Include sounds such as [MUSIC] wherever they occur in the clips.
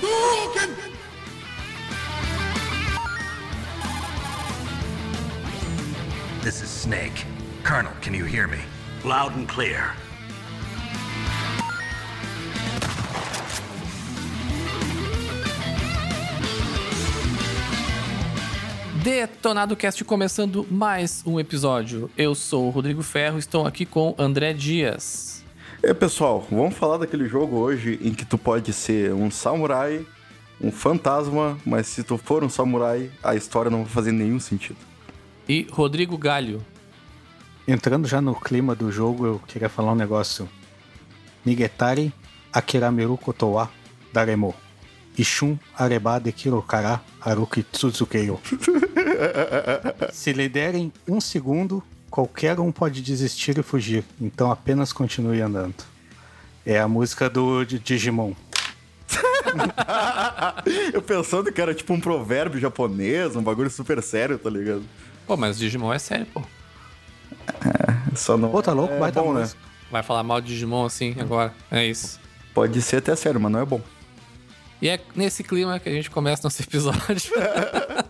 Hadouken! This is Snake. Colonel, can you hear me? Loud and clear. Detonado Cast começando mais um episódio. Eu sou o Rodrigo Ferro, estou aqui com André Dias. E aí, pessoal, vamos falar daquele jogo hoje em que tu pode ser um samurai, um fantasma, mas se tu for um samurai, a história não vai fazer nenhum sentido. E Rodrigo Galho. Entrando já no clima do jogo, eu queria falar um negócio. Nigetari Akirameru Kotowa Daremo. Ishun Areba de Kirokara Haruki Tsuzukeyo. [LAUGHS] Se lhe derem um segundo, qualquer um pode desistir e fugir. Então apenas continue andando. É a música do Digimon. [LAUGHS] Eu pensando que era tipo um provérbio japonês, um bagulho super sério, tá ligado? Pô, mas Digimon é sério, pô. Só não. Pô, tá louco? é Baita bom, né? Vai falar mal de Digimon assim agora. É isso. Pode ser até sério, mas não é bom. E é nesse clima que a gente começa nosso episódio. [LAUGHS]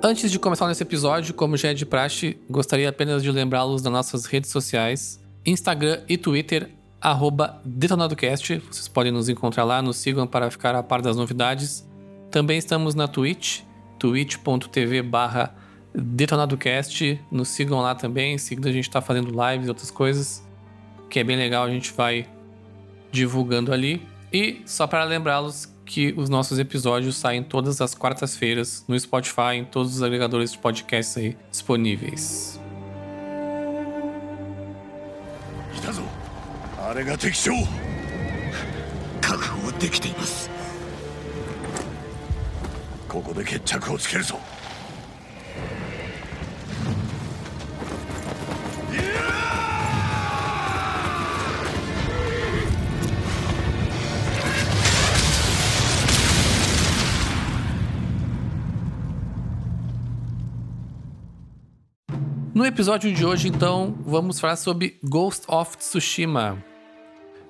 Antes de começar nesse episódio, como já é de praxe, gostaria apenas de lembrá-los das nossas redes sociais, Instagram e Twitter, arroba DetonadoCast. Vocês podem nos encontrar lá, nos sigam para ficar a par das novidades. Também estamos na Twitch, twitch.tv barra DetonadoCast. Nos sigam lá também, em a gente está fazendo lives e outras coisas, que é bem legal, a gente vai divulgando ali. E só para lembrá-los que os nossos episódios saem todas as quartas-feiras no Spotify, em todos os agregadores de podcasts aí disponíveis. 来 No episódio de hoje, então, vamos falar sobre Ghost of Tsushima.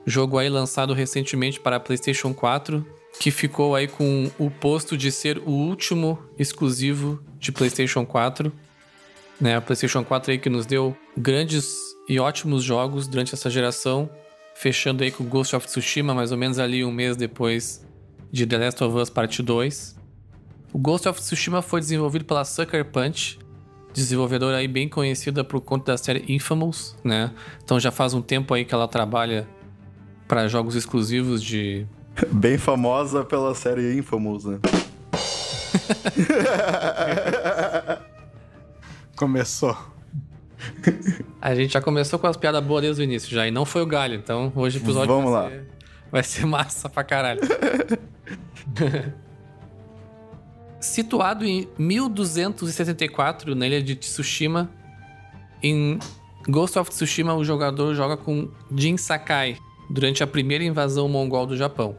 Jogo aí lançado recentemente para PlayStation 4, que ficou aí com o posto de ser o último exclusivo de PlayStation 4. Né, a PlayStation 4 aí que nos deu grandes e ótimos jogos durante essa geração, fechando aí com Ghost of Tsushima mais ou menos ali um mês depois de The Last of Us Part 2. O Ghost of Tsushima foi desenvolvido pela Sucker Punch, desenvolvedora aí bem conhecida por conta da série Infamous, né? Então já faz um tempo aí que ela trabalha para jogos exclusivos de [LAUGHS] Bem famosa pela série Infamous, né? [LAUGHS] Começou. A gente já começou com as piadas boas desde o início já, e não foi o galho, então hoje o episódio Vamos vai, lá. Ser, vai ser massa pra caralho. [LAUGHS] Situado em 1274, na ilha de Tsushima, em Ghost of Tsushima, o jogador joga com Jin Sakai durante a primeira invasão mongol do Japão.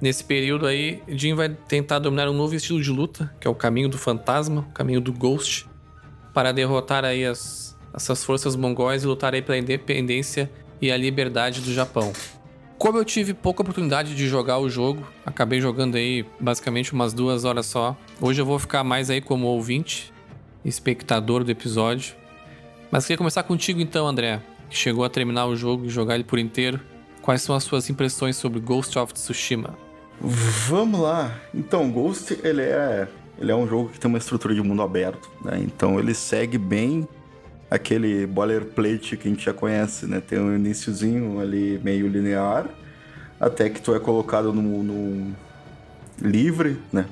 Nesse período aí, Jin vai tentar dominar um novo estilo de luta, que é o caminho do fantasma, o caminho do Ghost, para derrotar aí as, essas forças mongóis e lutar aí pela independência e a liberdade do Japão. Como eu tive pouca oportunidade de jogar o jogo, acabei jogando aí basicamente umas duas horas só. Hoje eu vou ficar mais aí como ouvinte, espectador do episódio. Mas queria começar contigo então, André, que chegou a terminar o jogo e jogar ele por inteiro. Quais são as suas impressões sobre Ghost of Tsushima? Vamos lá. Então, Ghost, ele é, ele é um jogo que tem uma estrutura de mundo aberto, né? Então ele segue bem aquele boilerplate que a gente já conhece, né? Tem um iniciozinho ali meio linear, até que tu é colocado no, no livre, né?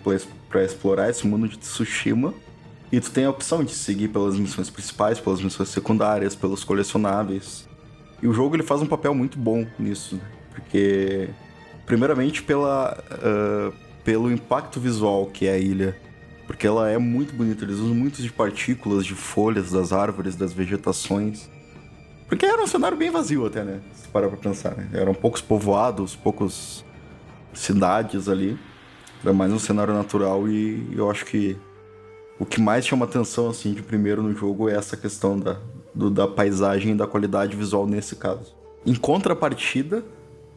Pra explorar esse mundo de Tsushima. E tu tem a opção de seguir pelas missões principais, pelas missões secundárias, pelos colecionáveis. E o jogo ele faz um papel muito bom nisso, né? Porque primeiramente pela ah, pelo impacto visual que é a ilha, porque ela é muito bonita. Eles usam muito de partículas, de folhas das árvores, das vegetações. Porque era um cenário bem vazio até, né? Se parar pra pensar, né? Eram poucos povoados, poucos cidades ali. Era mais um cenário natural e eu acho que o que mais chama atenção, assim, de primeiro no jogo é essa questão da, do- da paisagem e da qualidade visual nesse caso. Em contrapartida,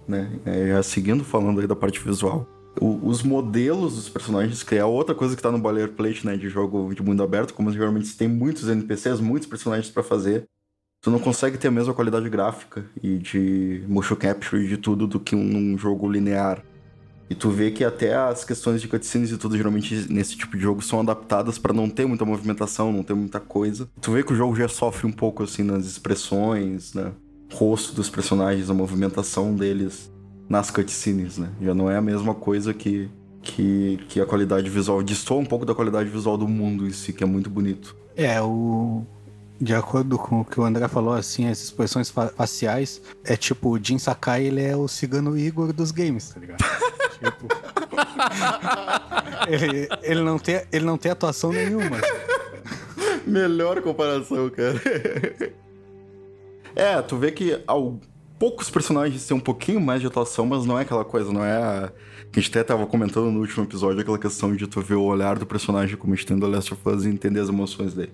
né, é, seguindo falando aí da parte visual, o- os modelos dos personagens, que é outra coisa que tá no boilerplate, né, de jogo de mundo aberto, como geralmente tem muitos NPCs, muitos personagens pra fazer, tu não consegue ter a mesma qualidade gráfica e de motion capture e de tudo do que um, num jogo linear. E tu vê que até as questões de cutscenes e tudo, geralmente nesse tipo de jogo, são adaptadas pra não ter muita movimentação, não ter muita coisa. Tu vê que o jogo já sofre um pouco, assim, nas expressões, né? Rosto dos personagens, a movimentação deles nas cutscenes, né? Já não é a mesma coisa que, que, que a qualidade visual. Destoa um pouco da qualidade visual do mundo em si, que é muito bonito. É, o. De acordo com o que o André falou, assim, as expressões fa- faciais é tipo, o Jin Sakai, ele é o cigano Igor dos games, tá ligado? [LAUGHS] tipo. ele, ele, não tem, ele não tem atuação nenhuma. Melhor comparação, cara. é, tu vê que ao, poucos personagens têm um pouquinho mais de atuação, mas não é aquela coisa, não é a... Que a gente até tava comentando no último episódio, aquela questão de tu ver o olhar do personagem como a gente tem do The Last of Us e entender as emoções dele.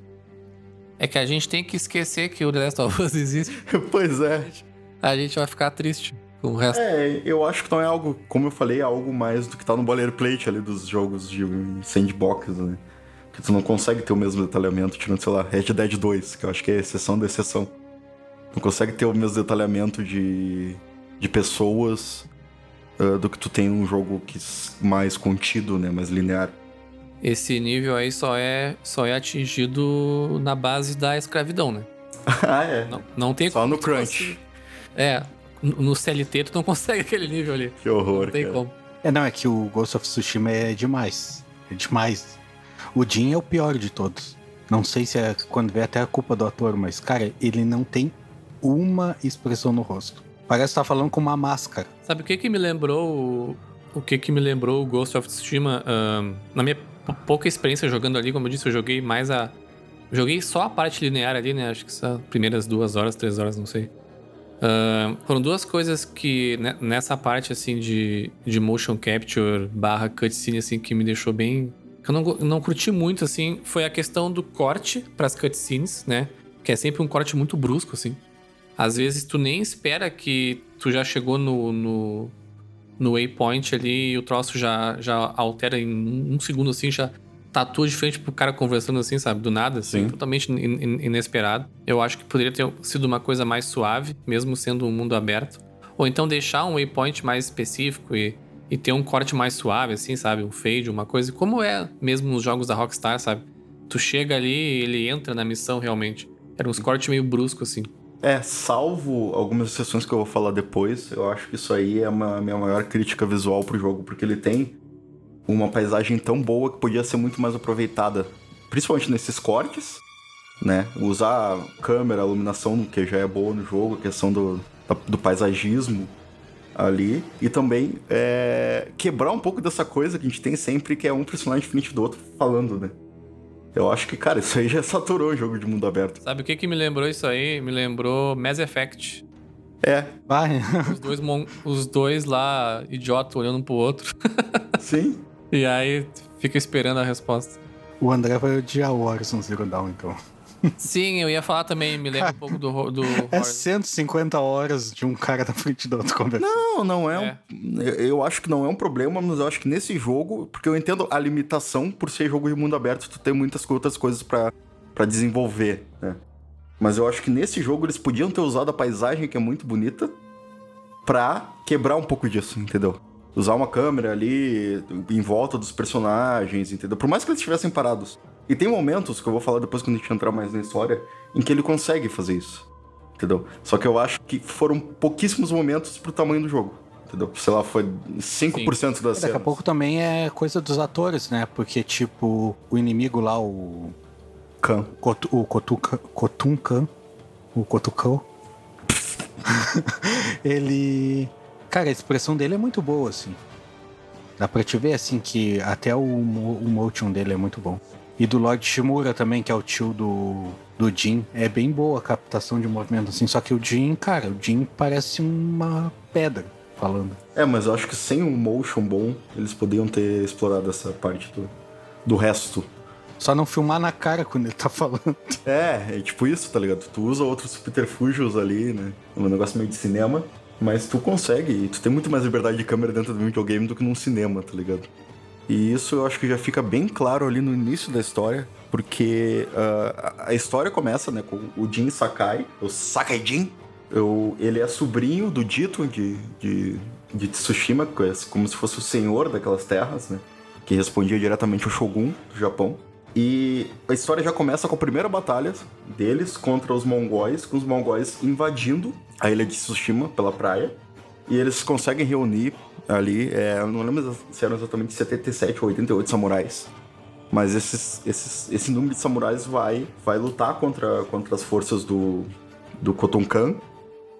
É que a gente tem que esquecer que o The Last of Us [LAUGHS] existe. [LAUGHS] pois é. A gente vai ficar triste com o resto. É, eu acho que não é algo, como eu falei, é algo mais do que tá no boilerplate ali dos jogos de sandbox, né? Que tu não consegue ter o mesmo detalhamento, tirando, sei lá, Red Dead 2, que eu acho que é exceção da exceção. Não consegue ter o mesmo detalhamento de, de pessoas ah, do que tu tem num jogo que mais contido, né? Mais linear. Esse nível aí só é, só é atingido na base da escravidão, né? [LAUGHS] ah, é. Não, não tem Só como no crunch. É, no no CLT tu não [LAUGHS] consegue aquele nível ali. Que horror, Não tem cara. como. É, não, é que o Ghost of Tsushima é demais. É demais. O Jin é o pior de todos. Não sei se é quando vê até a culpa do ator, mas, cara, ele não tem uma expressão no rosto. Parece estar falando com uma máscara. Sabe o que que me lembrou o, que que me lembrou o Ghost of Tsushima? Ahn, na minha pou- pouca experiência jogando ali, como eu disse, eu joguei mais a... Joguei só a parte linear ali, né? Acho que só primeiras duas horas, três horas, não sei. Ahn, foram duas coisas que né, nessa parte, assim, de, de motion capture barra cutscene, assim, que me deixou bem... Que eu não, não curti muito, assim, foi a questão do corte pras cutscenes, né? Que é sempre um corte muito brusco, assim. Às vezes tu nem espera que tu já chegou no, no, no waypoint ali e o troço já, já altera em um segundo assim, já tatua de frente pro cara conversando assim, sabe? Do nada, assim, Sim. totalmente in- in- inesperado. Eu acho que poderia ter sido uma coisa mais suave, mesmo sendo um mundo aberto. Ou então deixar um waypoint mais específico e, e ter um corte mais suave, assim, sabe? Um fade, uma coisa. Como é mesmo nos jogos da Rockstar, sabe? Tu chega ali e ele entra na missão realmente. Era uns cortes meio bruscos, assim. É, salvo algumas exceções que eu vou falar depois, eu acho que isso aí é uma minha maior crítica visual pro jogo, porque ele tem uma paisagem tão boa que podia ser muito mais aproveitada, principalmente nesses cortes, né? Usar a câmera, a iluminação, que já é boa no jogo, a questão do, do paisagismo ali, e também é, quebrar um pouco dessa coisa que a gente tem sempre, que é um personagem diferente do outro falando, né? Eu acho que, cara, isso aí já saturou o jogo de mundo aberto. Sabe o que que me lembrou isso aí? Me lembrou Mass Effect. É, Vai. [LAUGHS] Os dois, mon- os dois lá, idiota, olhando um pro outro. [LAUGHS] sim. E aí fica esperando a resposta. o André vai odiar o Horizon Zero Dawn, então. Sim, eu ia falar também, me lembra um pouco do, do [LAUGHS] É Horizon. 150 horas de um cara na frente do outro conversando. Não, não é, É. um. eu- Eu acho que não é um problema, mas eu acho que nesse jogo, porque eu entendo a limitação por ser jogo de mundo aberto, tu tem muitas outras coisas pra pra desenvolver, né? Mas eu acho que nesse jogo eles podiam ter usado a paisagem, que é muito bonita, pra quebrar um pouco disso, entendeu? Usar uma câmera ali em volta dos personagens, entendeu? Por mais que eles estivessem parados. E tem momentos, que eu vou falar depois quando a gente entrar mais na história, em que ele consegue fazer isso. Entendeu? Só que eu acho que foram pouquíssimos momentos pro tamanho do jogo. Entendeu? Sei lá, foi 5% das Daqui cenas. a pouco também é coisa dos atores, né? Porque, tipo, o inimigo lá, o. Khan. O Kotuka- Kotunkan. O Kotukão. [LAUGHS] ele. Cara, a expressão dele é muito boa, assim. Dá pra te ver, assim, que até o, o motion dele é muito bom. E do Lord Shimura também, que é o tio do. do Jin. É bem boa a captação de movimento, assim. Só que o Jin, cara, o Jin parece uma pedra falando. É, mas eu acho que sem um motion bom, eles poderiam ter explorado essa parte do, do resto. Só não filmar na cara quando ele tá falando. É, é tipo isso, tá ligado? Tu usa outros subterfúgios ali, né? É um negócio meio de cinema, mas tu consegue, tu tem muito mais liberdade de câmera dentro do videogame do que num cinema, tá ligado? E isso eu acho que já fica bem claro ali no início da história, porque uh, a história começa, né, com o Jin Sakai, o Sakai Jin. Eu, ele é sobrinho do Dito de, de, de Tsushima, é como se fosse o senhor daquelas terras, né? Que respondia diretamente ao Shogun do Japão. E a história já começa com a primeira batalha deles contra os mongóis, com os mongóis invadindo a ilha de Tsushima pela praia. E eles conseguem reunir ali, é, não lembro se eram exatamente 77 ou 88 samurais. Mas esses, esses, esse número de samurais vai, vai lutar contra, contra as forças do, do Kotonkan.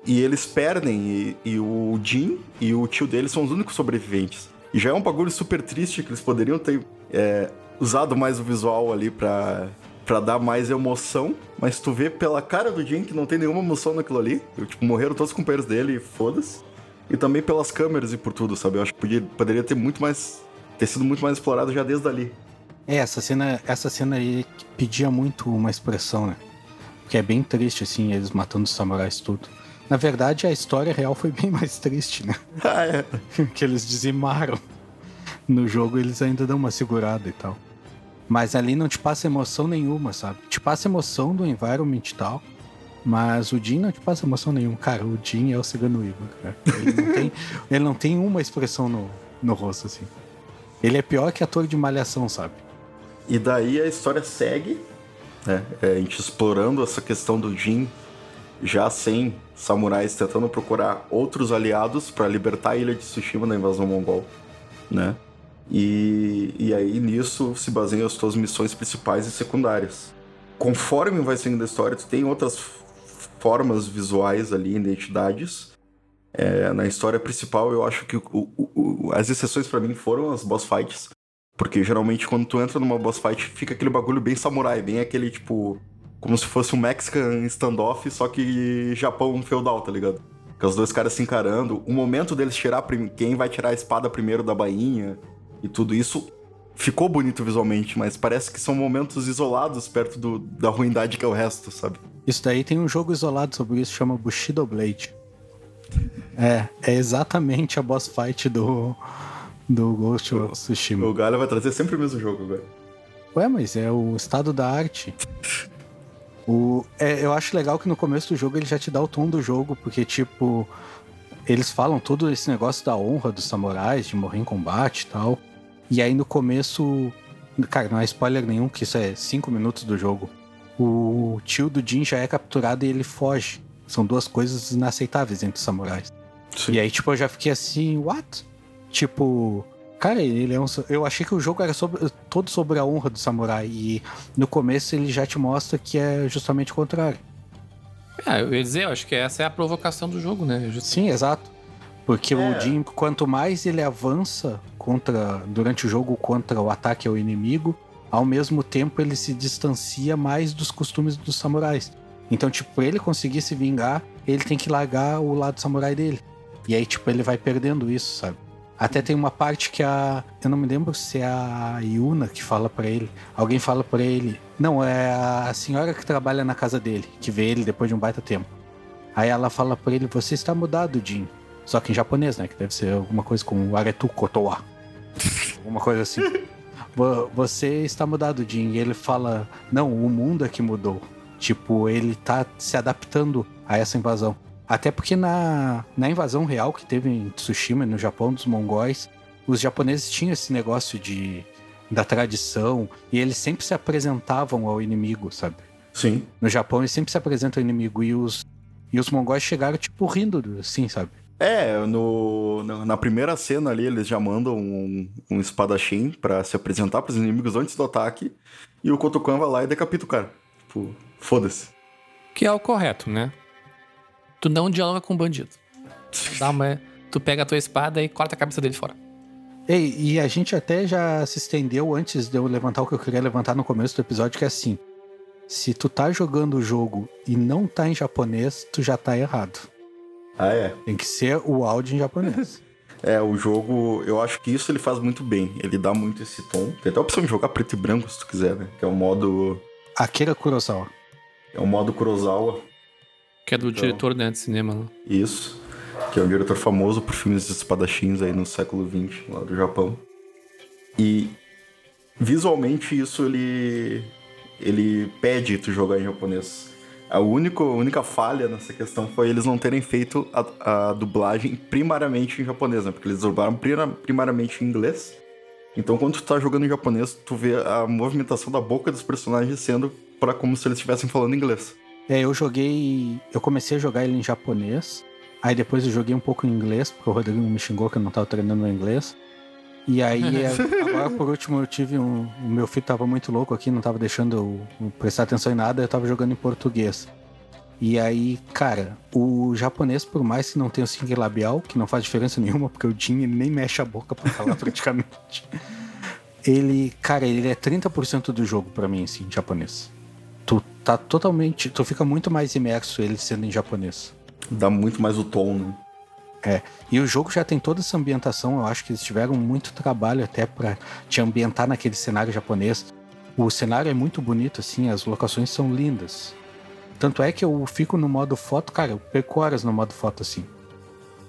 E eles perdem, e, e o Jin e o tio dele são os únicos sobreviventes. E já é um bagulho super triste que eles poderiam ter é, usado mais o visual ali pra, pra dar mais emoção. Mas tu vê pela cara do Jin que não tem nenhuma emoção naquilo ali. Eu, tipo, morreram todos os companheiros dele e foda-se. E também pelas câmeras e por tudo, sabe? Eu acho que podia, poderia ter muito mais. ter sido muito mais explorado já desde ali. É, essa cena, essa cena aí pedia muito uma expressão, né? Porque é bem triste, assim, eles matando os samurais tudo. Na verdade, a história real foi bem mais triste, né? [LAUGHS] Ah, é. [LAUGHS] que eles dizimaram. No jogo eles ainda dão uma segurada e tal. Mas ali não te passa emoção nenhuma, sabe? Te passa emoção do environment e tal. Mas o Jin não te passa emoção nenhuma. Cara, o Jin é o Cigano Igor, cara. Ele não tem, [LAUGHS] ele não tem uma expressão no, no rosto, assim. Ele é pior que ator de malhação, sabe? E daí a história segue, né? É, a gente explorando essa questão do Jin já sem samurais tentando procurar outros aliados para libertar a ilha de Tsushima da invasão mongol, né? E, e aí nisso se baseiam as tuas missões principais e secundárias. Conforme vai seguindo a história, tu tem outras formas visuais ali, identidades. É, na história principal, eu acho que o, o, o, as exceções para mim foram as boss fights. Porque geralmente quando tu entra numa boss fight, fica aquele bagulho bem samurai, bem aquele tipo. Como se fosse um Mexican standoff, só que Japão feudal, tá ligado? Com os dois caras se encarando. O momento deles tirar quem vai tirar a espada primeiro da bainha e tudo isso ficou bonito visualmente, mas parece que são momentos isolados perto do, da ruindade que é o resto, sabe? Isso daí tem um jogo isolado sobre isso, chama Bushido Blade. [LAUGHS] É, é exatamente a boss fight do, do Ghost of Tsushima. O Galho vai trazer sempre o mesmo jogo agora. Ué, mas é o estado da arte. O, é, eu acho legal que no começo do jogo ele já te dá o tom do jogo, porque, tipo, eles falam todo esse negócio da honra dos samurais, de morrer em combate e tal. E aí no começo. Cara, não é spoiler nenhum, que isso é 5 minutos do jogo. O tio do Jin já é capturado e ele foge. São duas coisas inaceitáveis entre os samurais. Sim. E aí, tipo, eu já fiquei assim, what? Tipo, cara, ele é um. Eu achei que o jogo era sobre, todo sobre a honra do samurai. E no começo ele já te mostra que é justamente o contrário. É, eu ia dizer, eu acho que essa é a provocação do jogo, né? Just- Sim, exato. Porque É. o Jin, quanto mais ele avança contra durante o jogo contra o ataque ao inimigo, ao mesmo tempo ele se distancia mais dos costumes dos samurais. Então, tipo, pra ele conseguir se vingar, ele tem que largar o lado samurai dele. E aí, tipo, ele vai perdendo isso, sabe? Até tem uma parte que a. Eu não me lembro se é a Yuna que fala pra ele. Alguém fala pra ele. Não, é a senhora que trabalha na casa dele, que vê ele depois de um baita tempo. Aí ela fala pra ele: Você está mudado, Jin. Só que em japonês, né? Que deve ser alguma coisa com Aretu Kotoa. [LAUGHS] alguma coisa assim. Vo- Você está mudado, Jin. E ele fala: Não, o mundo é que mudou. Tipo, ele tá se adaptando a essa invasão. Até porque na, na invasão real que teve em Tsushima, no Japão, dos mongóis, os japoneses tinham esse negócio de da tradição e eles sempre se apresentavam ao inimigo, sabe? Sim. No Japão eles sempre se apresentam ao inimigo e os e os mongóis chegaram tipo rindo, assim, sabe? É, no, na- primeira cena ali, eles já mandam um, um espadachim pra se apresentar pros inimigos antes do ataque. E o Kotokan vai lá e decapita o cara. Tipo, foda-se. Que é o correto, né? Tu não dialoga com o bandido. Dá uma... Tu pega a tua espada e corta a cabeça dele fora. Ei, e a gente até já se estendeu antes de eu levantar o que eu queria levantar no começo do episódio, que é assim. Se tu tá jogando o jogo e não tá em japonês, tu já tá errado. Ah, é. Tem que ser o áudio em japonês. [LAUGHS] É, o jogo, eu acho que isso ele faz muito bem. Ele dá muito esse tom. Tem até a opção de jogar preto e branco, se tu quiser, né? Que é o modo. Akira Kurosawa. É o modo Kurosawa. Que é do diretor né, de cinema. Né? Isso. Que é um diretor famoso por filmes de espadachins aí no século XX, lá do Japão. E visualmente isso ele. ele pede tu jogar em japonês. A única, a única falha nessa questão foi eles não terem feito a, a dublagem primariamente em japonês, né? Porque eles dublaram primariamente em inglês. Então, quando tu tá jogando em japonês, tu vê a movimentação da boca dos personagens sendo para como se eles estivessem falando inglês. É, eu joguei. Eu comecei a jogar ele em japonês. Aí depois eu joguei um pouco em inglês, porque o Rodrigo me xingou que eu não tava treinando no inglês. E aí, [LAUGHS] agora por último, eu tive um. O meu filho tava muito louco aqui, não tava deixando eu prestar atenção em nada, eu tava jogando em português. E aí, cara, o japonês, por mais que não tenha o sync labial, que não faz diferença nenhuma, porque o Jin nem mexe a boca pra falar [LAUGHS] praticamente. Ele, cara, ele é 30% do jogo para mim, assim, em japonês. Tu tá totalmente. Tu fica muito mais imerso ele sendo em japonês. Dá muito mais o tom, né? É, e o jogo já tem toda essa ambientação, eu acho que eles tiveram muito trabalho até para te ambientar naquele cenário japonês. O cenário é muito bonito, assim, as locações são lindas. Tanto é que eu fico no modo foto, cara, eu perco horas no modo foto, assim.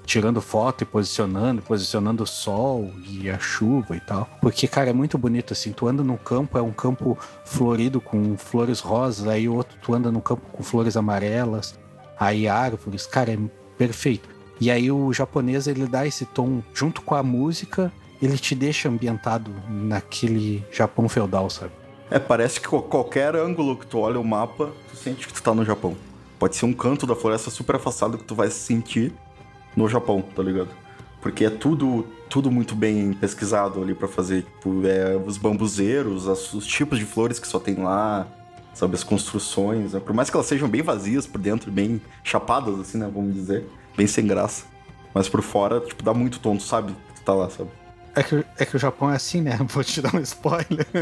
Tirando foto e posicionando, posicionando o sol e a chuva e tal. Porque, cara, é muito bonito, assim. Tu anda num campo, é um campo florido com flores rosas, aí outro tu anda num campo com flores amarelas, aí árvores, cara, é perfeito. E aí o japonês ele dá esse tom junto com a música, ele te deixa ambientado naquele Japão feudal, sabe? É, parece que qualquer ângulo que tu olha o mapa, tu sente que tu tá no Japão. Pode ser um canto da floresta super afastado que tu vai se sentir no Japão, tá ligado? Porque é tudo tudo muito bem pesquisado ali para fazer, tipo, é, os bambuzeiros, as, os tipos de flores que só tem lá, sabe, as construções, né? Por mais que elas sejam bem vazias por dentro, bem chapadas, assim, né, vamos dizer bem sem graça. Mas por fora, tipo, dá muito tonto, sabe? Tu tá lá, sabe? É que, é que o Japão é assim, né? [LAUGHS] Vou te dar um spoiler. [LAUGHS]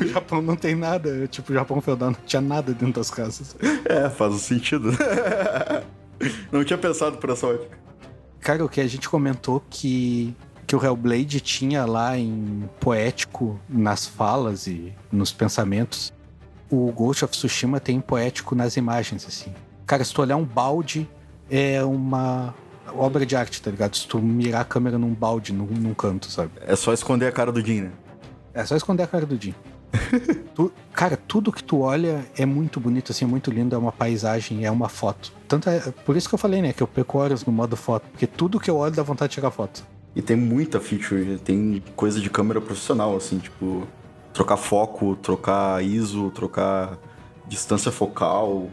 o Japão não tem nada. Tipo, o Japão feudal não tinha nada dentro das casas. É, faz sentido. [LAUGHS] [LAUGHS] não tinha pensado por essa ótica. Cara, o que a gente comentou que que o Hellblade tinha lá em poético nas falas e nos pensamentos, o Ghost of Tsushima tem poético nas imagens, assim. Cara, se tu olhar um balde, é uma obra de arte, tá ligado? Se tu mirar a câmera num balde, num, num canto, sabe? É só esconder a cara do Jim, né? É só esconder a cara do Jim. [LAUGHS] tu, cara, tudo que tu olha é muito bonito, assim, é muito lindo, é uma paisagem, é uma foto. Tanto é, por isso que eu falei, né, que eu perco horas no modo foto, porque tudo que eu olho dá vontade de tirar foto. E tem muita feature, tem coisa de câmera profissional, assim, tipo, trocar foco, trocar ISO, trocar distância focal,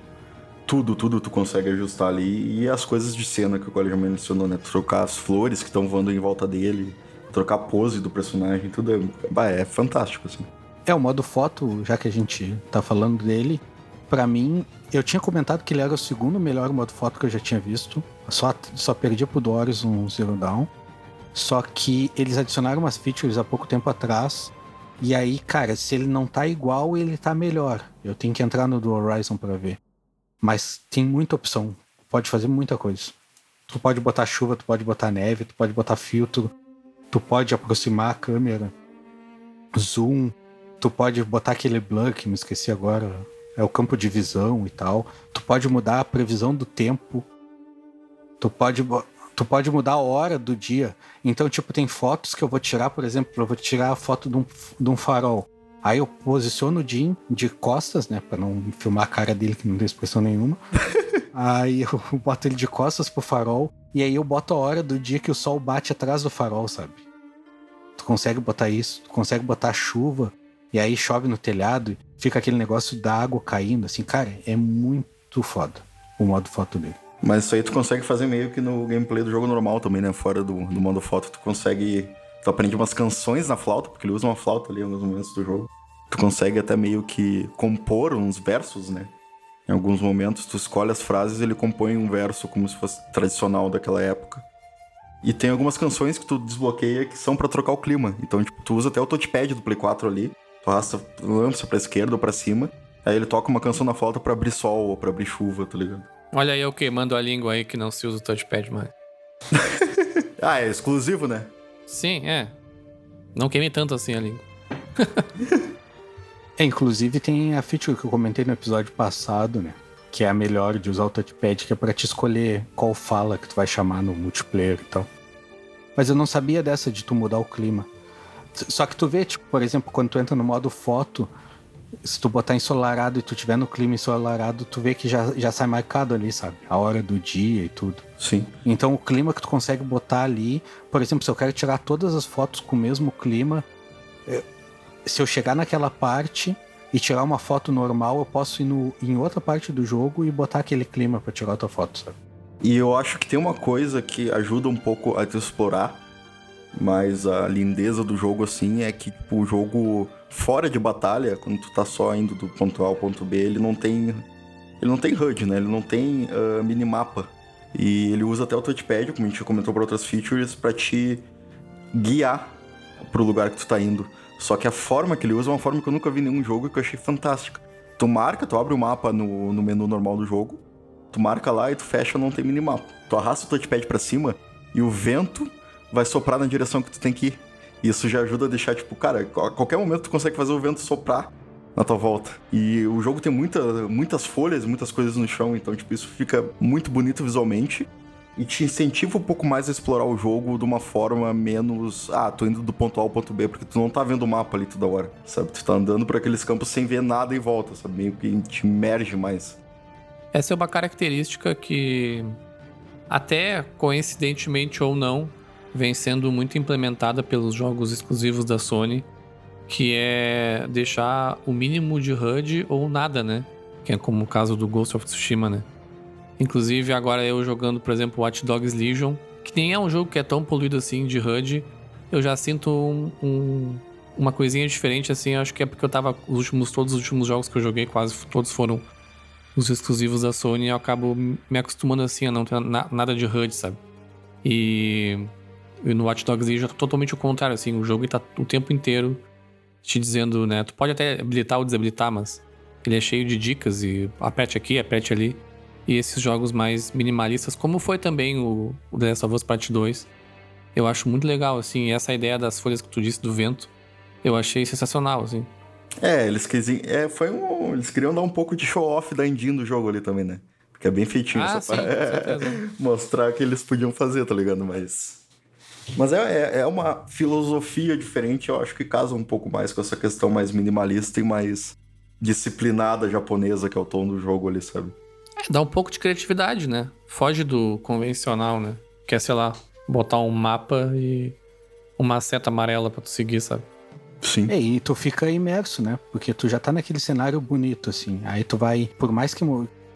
tudo, tudo tu consegue ajustar ali. E as coisas de cena que o Cole já mencionou, né? Trocar as flores que estão voando em volta dele, trocar a pose do personagem, tudo é, bah, é fantástico, assim. É, o modo foto, já que a gente tá falando dele, para mim, eu tinha comentado que ele era o segundo melhor modo foto que eu já tinha visto. Só, só perdi pro Horizon Zero Dawn. Só que eles adicionaram umas features há pouco tempo atrás. E aí, cara, se ele não tá igual, ele tá melhor. Eu tenho que entrar no do Horizon para ver. Mas tem muita opção. Pode fazer muita coisa. Tu pode botar chuva, tu pode botar neve, tu pode botar filtro, tu pode aproximar a câmera, zoom, tu pode botar aquele blur que me esqueci agora, é o campo de visão e tal. Tu pode mudar a previsão do tempo. Tu pode tu pode mudar a hora do dia. Então, tipo, tem fotos que eu vou tirar, por exemplo, eu vou tirar a foto de um, de um farol. Aí eu posiciono o Jim de costas, né? Pra não filmar a cara dele, que não tem expressão nenhuma. [LAUGHS] aí eu [LAUGHS] boto ele de costas pro farol. E aí eu boto a hora do dia que o sol bate atrás do farol, sabe? Tu consegue botar isso, tu consegue botar chuva. E aí chove no telhado, fica aquele negócio da água caindo, assim, cara, é muito foda o modo foto dele. Mas isso aí tu consegue fazer meio que no gameplay do jogo normal também, né? Fora do, do modo foto, tu consegue Tu aprende umas canções na flauta, porque ele usa uma flauta ali em alguns momentos do jogo. Tu consegue até meio que compor uns versos, né? Em alguns momentos tu escolhe as frases e ele compõe um verso como se fosse tradicional daquela época. E tem algumas canções que tu desbloqueia que são para trocar o clima. Então, tipo, tu usa até o touchpad do Play 4 ali, arrasta, lança pra esquerda ou pra cima. Aí ele toca uma canção na flauta pra abrir sol ou pra abrir chuva, tá ligado? Olha aí eu queimando a língua aí que não se usa o touchpad mais. [LAUGHS] Ah, é exclusivo, né? Sim, é. Não queimei tanto assim a língua. [LAUGHS] É, inclusive tem a feature que eu comentei no episódio passado, né? Que é a melhor de usar o touchpad, que é pra te escolher qual fala que tu vai chamar no multiplayer e tal. Mas eu não sabia dessa de tu mudar o clima. Só que tu vê, tipo, por exemplo, quando tu entra no modo foto, se tu botar ensolarado e tu tiver no clima ensolarado, tu vê que já, já sai marcado ali, sabe? A hora do dia e tudo. Sim. Então o clima que tu consegue botar ali, por exemplo, se eu quero tirar todas as fotos com o mesmo clima, eh, se eu chegar naquela parte e tirar uma foto normal, eu posso ir no, em outra parte do jogo e botar aquele clima pra tirar outra foto, sabe? E eu acho que tem uma coisa que ajuda um pouco a te explorar, mas a lindeza do jogo, assim, é que tipo, o jogo fora de batalha, quando tu tá só indo do ponto A ao ponto B, ele não tem. Ele não tem HUD, né? Ele não tem ah, minimapa. E ele usa até o touchpad, como a gente comentou para outras features, pra te guiar pro lugar que tu tá indo. Só que a forma que ele usa é uma forma que eu nunca vi em nenhum jogo e que eu achei fantástica. Tu marca, tu abre o mapa no, no menu normal do jogo, tu marca lá e tu fecha, não tem minimapa. Tu arrasta o touchpad pra cima e o vento vai soprar na direção que tu tem que ir. Isso já ajuda a deixar, tipo, cara, a qualquer momento tu consegue fazer o vento soprar na tua volta. E o jogo tem muita, muitas folhas, muitas coisas no chão, então, tipo, isso fica muito bonito visualmente e te incentiva um pouco mais a explorar o jogo de uma forma menos. Ah, tô indo do ponto A ao ponto B, porque tu não tá vendo o mapa ali toda hora, sabe? Tu tá andando por aqueles campos sem ver nada em volta, sabe? Meio que te imerge mais. Essa é uma característica que, até coincidentemente ou não, vem sendo muito implementada pelos jogos exclusivos da Sony, que é deixar o mínimo de HUD ou nada, né? Que é como o caso do Ghost of Tsushima, né? Inclusive, agora eu jogando, por exemplo, Watch Dogs Legion, que nem é um jogo que é tão poluído assim de HUD, eu já sinto um, um- uma coisinha diferente, assim, acho que é porque eu tava. Os últimos, todos os últimos jogos que eu joguei, quase todos foram os exclusivos da Sony, eu acabo me acostumando assim a não ter na- nada de HUD, sabe? E, e no Watch Dogs Legion é totalmente o contrário, assim, o jogo tá o tempo inteiro te dizendo, né? Tu pode até habilitar ou desabilitar, mas ele é cheio de dicas e aperte aqui, aperte ali. E esses jogos mais minimalistas, como foi também o, o The Last of Us Part 2, eu acho muito legal, assim, e essa ideia das folhas que tu disse do vento, eu achei sensacional, assim. É, eles quisiam. É, foi um. Eles queriam dar um pouco de show-off da engine do jogo ali também, né? Porque é bem feitinho Ah, só sim, pra [LAUGHS] mostrar que eles podiam fazer, tá ligado? Mas. Mas é, é, é uma filosofia diferente, eu acho que casa um pouco mais com essa questão mais minimalista e mais disciplinada japonesa que é o tom do jogo ali, sabe? É, dá um pouco de criatividade, né? Foge do convencional, né? Que é, sei lá, botar um mapa e uma seta amarela pra tu seguir, sabe? Sim. É, e tu fica imerso, né? Porque tu já tá naquele cenário bonito, assim. Aí tu vai, por mais que,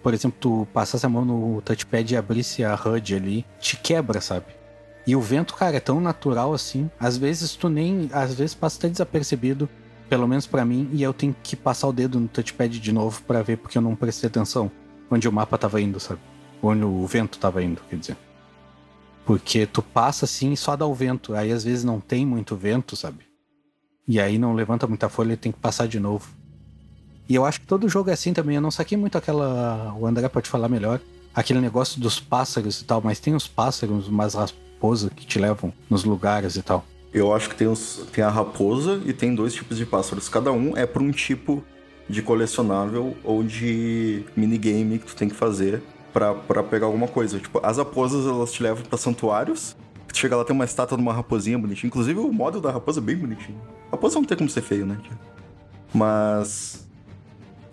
por exemplo, tu passasse a mão no touchpad e abrisse a HUD ali, te quebra, sabe? E o vento, cara, é tão natural assim. Às vezes tu nem. Às vezes passa até desapercebido, pelo menos pra mim, e eu tenho que passar o dedo no touchpad de novo pra ver, porque eu não prestei atenção onde o mapa tava indo, sabe? Onde o vento tava indo, quer dizer. Porque tu passa assim e só dá o vento. Aí às vezes não tem muito vento, sabe? E aí não levanta muita folha e tem que passar de novo. E eu acho que todo jogo é assim também. Eu não saquei muito aquela. O André pode falar melhor. Aquele negócio dos pássaros e tal, mas tem os pássaros, umas raposas que te levam nos lugares e tal. Eu acho que tem, os, tem a raposa e tem dois tipos de pássaros. Cada um é para um tipo de colecionável ou de minigame que tu tem que fazer pra pegar alguma coisa. Tipo, as raposas elas te levam pra santuários. Tu chega lá tem uma estátua de uma raposinha bonitinha. Inclusive o model da raposa é bem bonitinho. Raposa não tem como ser feio, né? Mas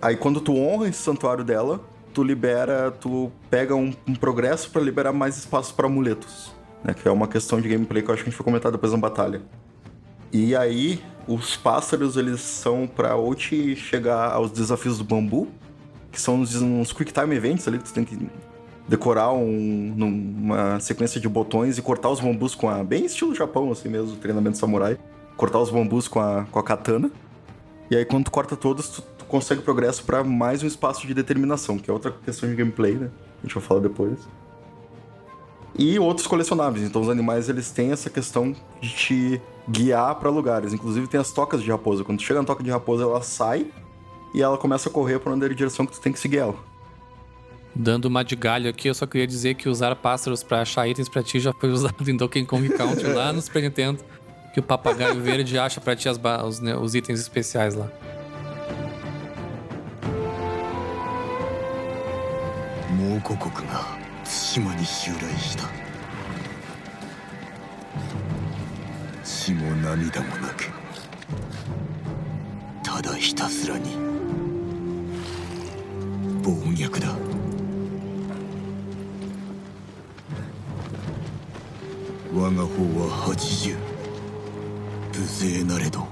aí quando tu honra esse santuário dela, tu libera, tu pega um, um progresso pra liberar mais espaço pra amuletos, né? Que é uma questão de gameplay que eu acho que a gente vai comentar depois na batalha. E aí, os pássaros, eles são pra ou te chegar aos desafios do bambu, que são uns, uns quick time events ali que tu tem que decorar um, uma sequência de botões e cortar os bambus com a. bem estilo Japão, assim mesmo, treinamento samurai. Cortar os bambus com a, com a katana. E aí, quando tu corta todos, tu, tu consegue progresso pra mais um espaço de determinação, que é outra questão de gameplay, né? A gente vai falar depois e outros colecionáveis. Então os animais eles têm essa questão de te guiar para lugares. Inclusive tem as tocas de raposa. Quando tu chega na toca de raposa, ela sai e ela começa a correr para onde é direção que tu tem que seguir ela. Dando uma de galho aqui, eu só queria dizer que usar pássaros para achar itens para ti já foi [LAUGHS] usado em Donkey Kong Country lá no Super Nintendo, que o papagaio verde acha para ti os, né, os itens especiais lá. Mokokoku 対馬に襲来した。血も涙もなくただひたすらに暴虐だ。我が方は80無勢なれど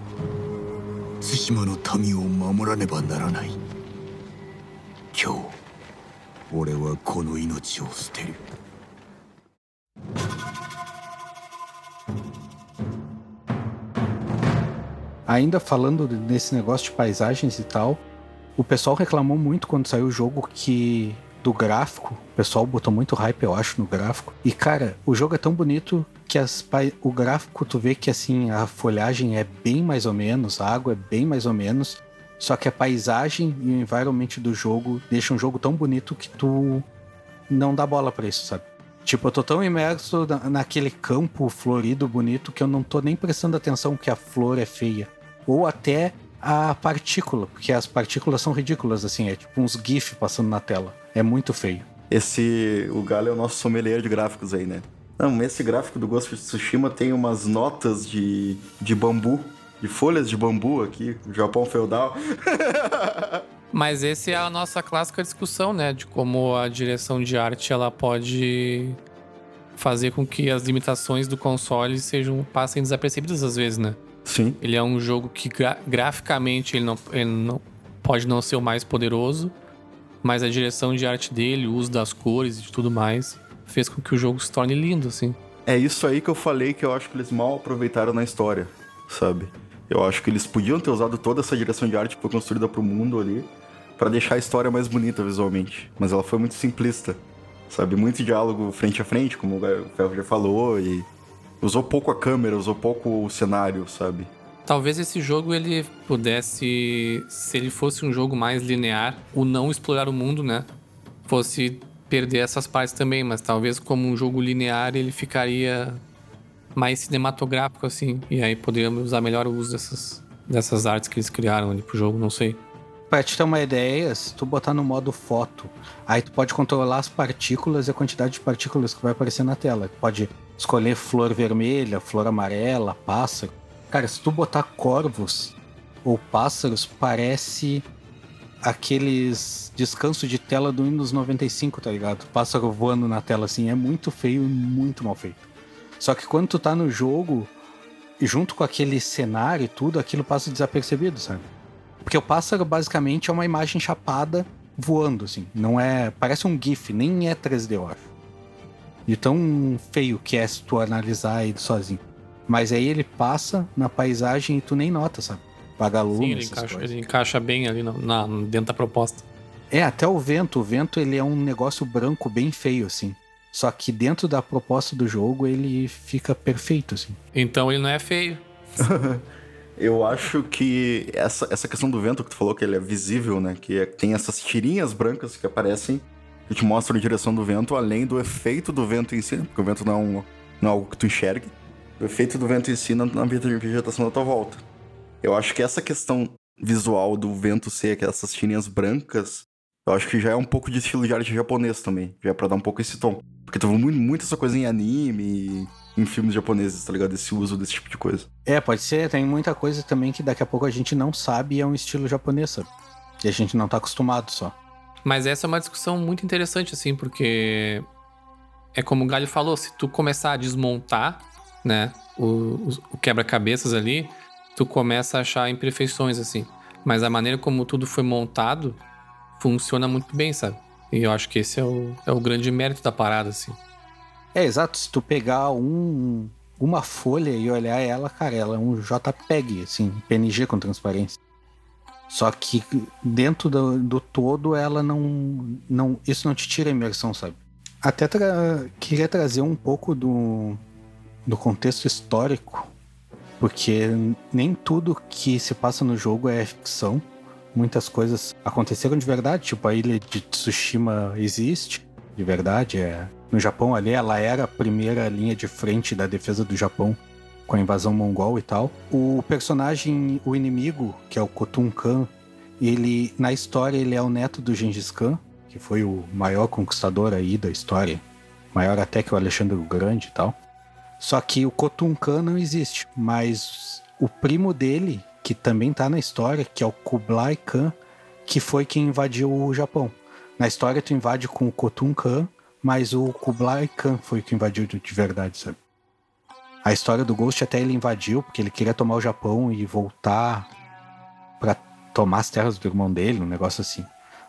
対馬の民を守らねばならない。今日俺はこの命を捨てる Ainda falando nesse negócio de paisagens e tal, o pessoal reclamou muito quando saiu o jogo que do gráfico, o pessoal botou muito hype, eu acho, no gráfico. E cara, o jogo é tão bonito que as pai- o gráfico tu vê que assim a folhagem é bem mais ou menos, a água é bem mais ou menos, só que a paisagem e o environment do jogo deixam um jogo tão bonito que tu não dá bola pra isso, sabe? Tipo, eu tô tão imerso na- naquele campo florido, bonito, que eu não tô nem prestando atenção que a flor é feia. Ou até a partícula, porque as partículas são ridículas, assim, é tipo uns GIF passando na tela. É muito feio. Esse. O Galo é o nosso sommelier de gráficos aí, né? Não, esse gráfico do Ghost of Tsushima tem umas notas de, de bambu, de folhas de bambu aqui, o Japão feudal. [LAUGHS] Mas esse é a nossa clássica discussão, né? De como a direção de arte ela pode fazer com que as limitações do console sejam passem desapercebidas às vezes, né? Sim. Ele é um jogo que gra- graficamente ele não, ele não pode não ser o mais poderoso, mas a direção de arte dele, o uso das cores e de tudo mais, fez com que o jogo se torne lindo, assim. É isso aí que eu falei que eu acho que eles mal aproveitaram na história, sabe? Eu acho que eles podiam ter usado toda essa direção de arte que foi construída pro mundo ali pra deixar a história mais bonita visualmente. Mas ela foi muito simplista, sabe? Muito diálogo frente a frente, como o Ferro já falou, e usou pouco a câmera, usou pouco o cenário, sabe? Talvez esse jogo ele pudesse, se ele fosse um jogo mais linear, o não explorar o mundo, né? Fosse perder essas partes também, mas talvez como um jogo linear ele ficaria mais cinematográfico assim, e aí poderíamos usar melhor o uso dessas dessas artes que eles criaram ali pro jogo, não sei. Pra te ter uma ideia, se tu botar no modo foto, aí tu pode controlar as partículas e a quantidade de partículas que vai aparecer na tela. Tu pode escolher flor vermelha, flor amarela, pássaro. Cara, se tu botar corvos ou pássaros, parece aqueles descanso de tela do Windows 95, tá ligado? Pássaro voando na tela assim, é muito feio e muito mal feito. Só que quando tu tá no jogo, junto com aquele cenário e tudo, aquilo passa desapercebido, sabe? Porque o pássaro basicamente é uma imagem chapada voando, assim. Não é. Parece um GIF, nem é 3D, eu acho. De tão feio que é se tu analisar ele sozinho. Mas aí ele passa na paisagem e tu nem nota, sabe? Vagalume, Sim, ele encaixa, ele encaixa bem ali na- dentro da proposta. É, até o vento. O vento ele é um negócio branco bem feio, assim. Só que dentro da proposta do jogo ele fica perfeito, assim. Então ele não é feio. [LAUGHS] Eu acho que essa, essa questão do vento que tu falou, que ele é visível, né? Que é- tem essas tirinhas brancas que aparecem que te mostram a direção do vento, além do efeito do vento em si, né, porque o vento não é, um- não é algo que tu enxergue. O efeito do vento em si na, na vegetação da tua volta. Eu acho que essa questão visual do vento ser essas tirinhas brancas, eu acho que já é um pouco de estilo de arte japonês também. Já é pra dar um pouco esse tom. Porque tu vê muito, muito essa coisa em anime, em filmes japoneses, tá ligado? Esse uso desse tipo de coisa. É, pode ser. Tem muita coisa também que daqui a pouco a gente não sabe e é um estilo japonês, sabe? E a gente não tá acostumado só. Mas essa é uma discussão muito interessante, assim, porque é como o Galho falou, se tu começar a desmontar, né, o- o quebra-cabeças ali, tu começa a achar imperfeições, assim. Mas a maneira como tudo foi montado funciona muito bem, sabe? E eu acho que esse é o, é o grande mérito da parada, assim. É, exato. Se tu pegar um, uma folha e olhar ela, cara, ela é um JPEG, assim, PNG com transparência. Só que dentro do, do todo, ela não, não. Isso não te tira a imersão, sabe? Até tra- queria trazer um pouco do, do contexto histórico, porque nem tudo que se passa no jogo é ficção. Muitas coisas aconteceram de verdade, tipo a ilha de Tsushima existe, de verdade. É. No Japão ali, ela era a primeira linha de frente da defesa do Japão com a invasão mongol e tal. O personagem, o inimigo, que é o Khotun Khan, ele na história ele é o neto do Gengis Khan, que foi o maior conquistador aí da história, maior até que o Alexandre o Grande e tal. Só que o Khotun Khan não existe, mas o primo dele, que também tá na história, que é o Kublai Khan, que foi quem invadiu o Japão. Na história tu invade com o Khotun Khan, mas o Kublai Khan foi que invadiu de de verdade, sabe? A história do Ghost até ele invadiu, porque ele queria tomar o Japão e voltar pra tomar as terras do irmão dele, um negócio assim.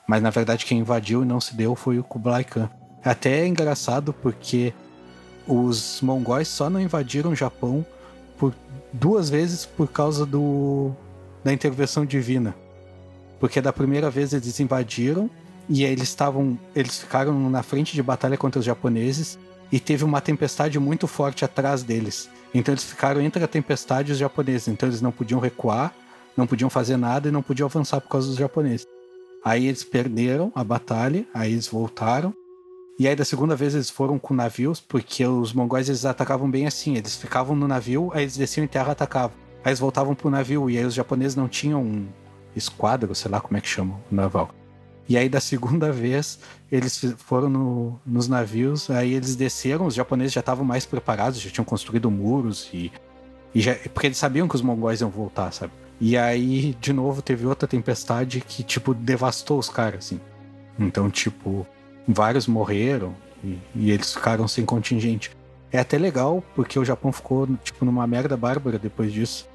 Mas na verdade quem invadiu e não se deu foi o Kublai Khan. Até é engraçado porque os mongóis só não invadiram o Japão duas vezes por causa do da intervenção divina. Porque da primeira vez eles invadiram e eles estavam, eles ficaram na frente de batalha contra os japoneses e teve uma tempestade muito forte atrás deles. Então eles ficaram entre a tempestade e os japoneses. Então eles não podiam recuar, não podiam fazer nada e não podiam avançar por causa dos japoneses. Aí eles perderam a batalha, aí eles voltaram. E aí da segunda vez eles foram com navios, porque os mongóis eles atacavam bem assim, eles ficavam no navio, aí eles desciam em terra e atacavam. Aí eles voltavam pro navio, e aí os japoneses não tinham um esquadro, sei lá como é que chama o naval. E aí da segunda [LAUGHS] vez eles foram no- nos navios, aí eles desceram, os japoneses já estavam mais preparados, já tinham construído muros e, e já, porque eles sabiam que os mongóis iam voltar, sabe? E aí de novo teve outra tempestade que tipo devastou os caras assim. Então tipo vários morreram e, e eles ficaram sem contingente. É até legal porque o Japão ficou tipo numa merda bárbara depois disso.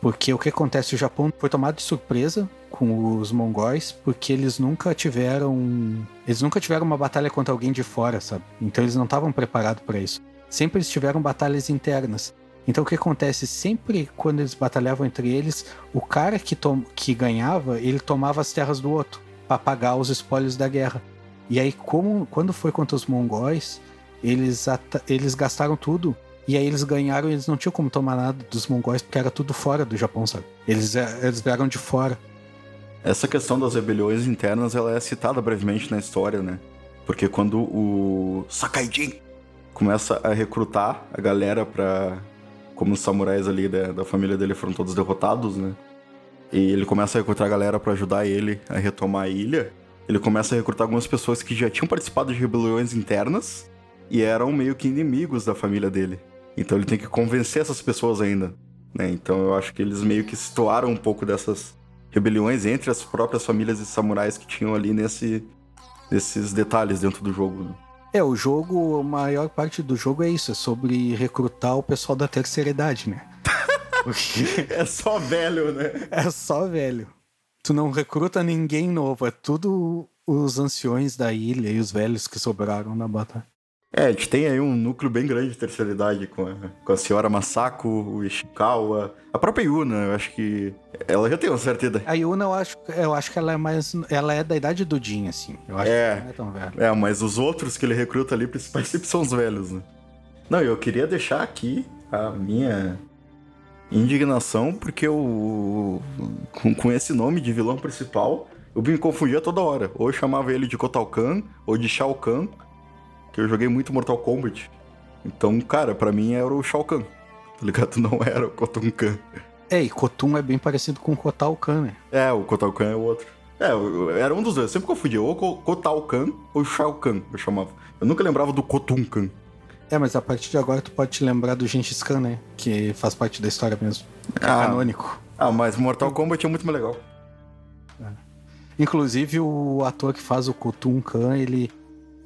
Porque o que acontece? O Japão foi tomado de surpresa com os mongóis, porque eles nunca tiveram. Eles nunca tiveram uma batalha contra alguém de fora, sabe? Então eles não estavam preparados para isso. Sempre eles tiveram batalhas internas. Então o que acontece? Sempre quando eles batalhavam entre eles, o cara que, que ganhava, ele tomava as terras do outro para pagar os espólios da guerra. E aí, como quando foi contra os mongóis, eles, eles gastaram tudo. E aí eles ganharam e eles não tinham como tomar nada dos mongóis, porque era tudo fora do Japão, sabe? Eles, é- eles vieram de fora. Essa questão das rebeliões internas, ela é citada brevemente na história, né? Porque quando o Sakaijin começa a recrutar a galera pra... Como os samurais ali da, da família dele foram todos derrotados, né? E ele começa a recrutar a galera pra ajudar ele a retomar a ilha. Ele começa a recrutar algumas pessoas que já tinham participado de rebeliões internas e eram meio que inimigos da família dele. Então ele tem que convencer essas pessoas ainda, né? Então eu acho que eles meio que situaram um pouco dessas rebeliões entre as próprias famílias de samurais que tinham ali nesse, nesses detalhes dentro do jogo. né? É, o jogo, a maior parte do jogo é isso, é sobre recrutar o pessoal da terceira idade, né? [LAUGHS] Porque É só velho, né? é só velho. Tu não recruta ninguém novo, é tudo os anciões da ilha e os velhos que sobraram na batalha. É, a gente tem aí um núcleo bem grande de terceira idade com a, com a senhora Masako, o Ishikawa, a própria Yuna, eu acho que ela já tem uma certa idade. A Yuna, eu acho, eu acho que ela é mais. Ela é da idade do Jin, assim. Eu acho É. que ela não é tão velha. É, mas os outros que ele recruta ali, principais, sempre são os velhos, né? Não, eu queria deixar aqui a minha indignação, porque eu, com, com esse nome de vilão principal, eu me confundia toda hora. Ou eu chamava ele de Kotal Kahn, ou de Shao Kahn, que eu joguei muito Mortal Kombat. Então, cara, pra mim era o Shao Kahn, tá ligado? [LAUGHS] Não era o Kotal Kahn. É, e Khotun é bem parecido com Kotal Khan, né? É, o Kotal Kahn é o outro. É, era um dos dois. Eu sempre confundia. Ou Ko- Kotal Kahn ou Shao Kahn, eu chamava. Eu nunca lembrava do Kotun Kahn. É, mas a partir de agora tu pode te lembrar do Gengis Khan, né? Que faz parte da história mesmo. É Ah. canônico. Ah, mas Mortal Kombat é muito mais legal. Inclusive, o ator que faz o Khotun Khan, ele...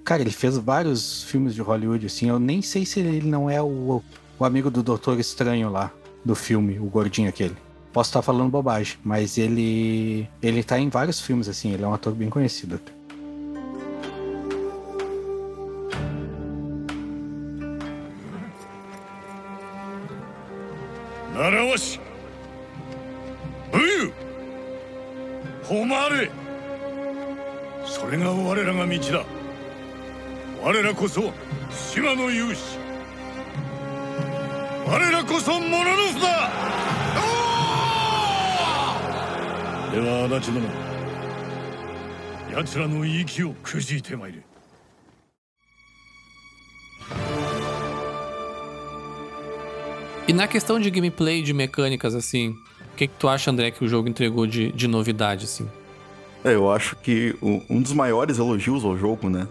Cara, ele fez vários filmes de Hollywood, assim. Eu nem sei se ele não é o, o amigo do Doutor Estranho lá, do filme, o gordinho aquele. Posso estar falando bobagem, mas ele... Ele tá em vários filmes, assim. Ele é um ator bem conhecido até. 習わし。武勇誉れ。それが我らが道だ。我らこそ島の勇士。我らこそモノノフだ。では足立殿。奴らの息をくじいてまいれ。E na questão de gameplay, de mecânicas, assim, o que, que tu acha, André, que o jogo entregou de, de novidade, assim? É, eu acho que um dos maiores elogios ao jogo, né,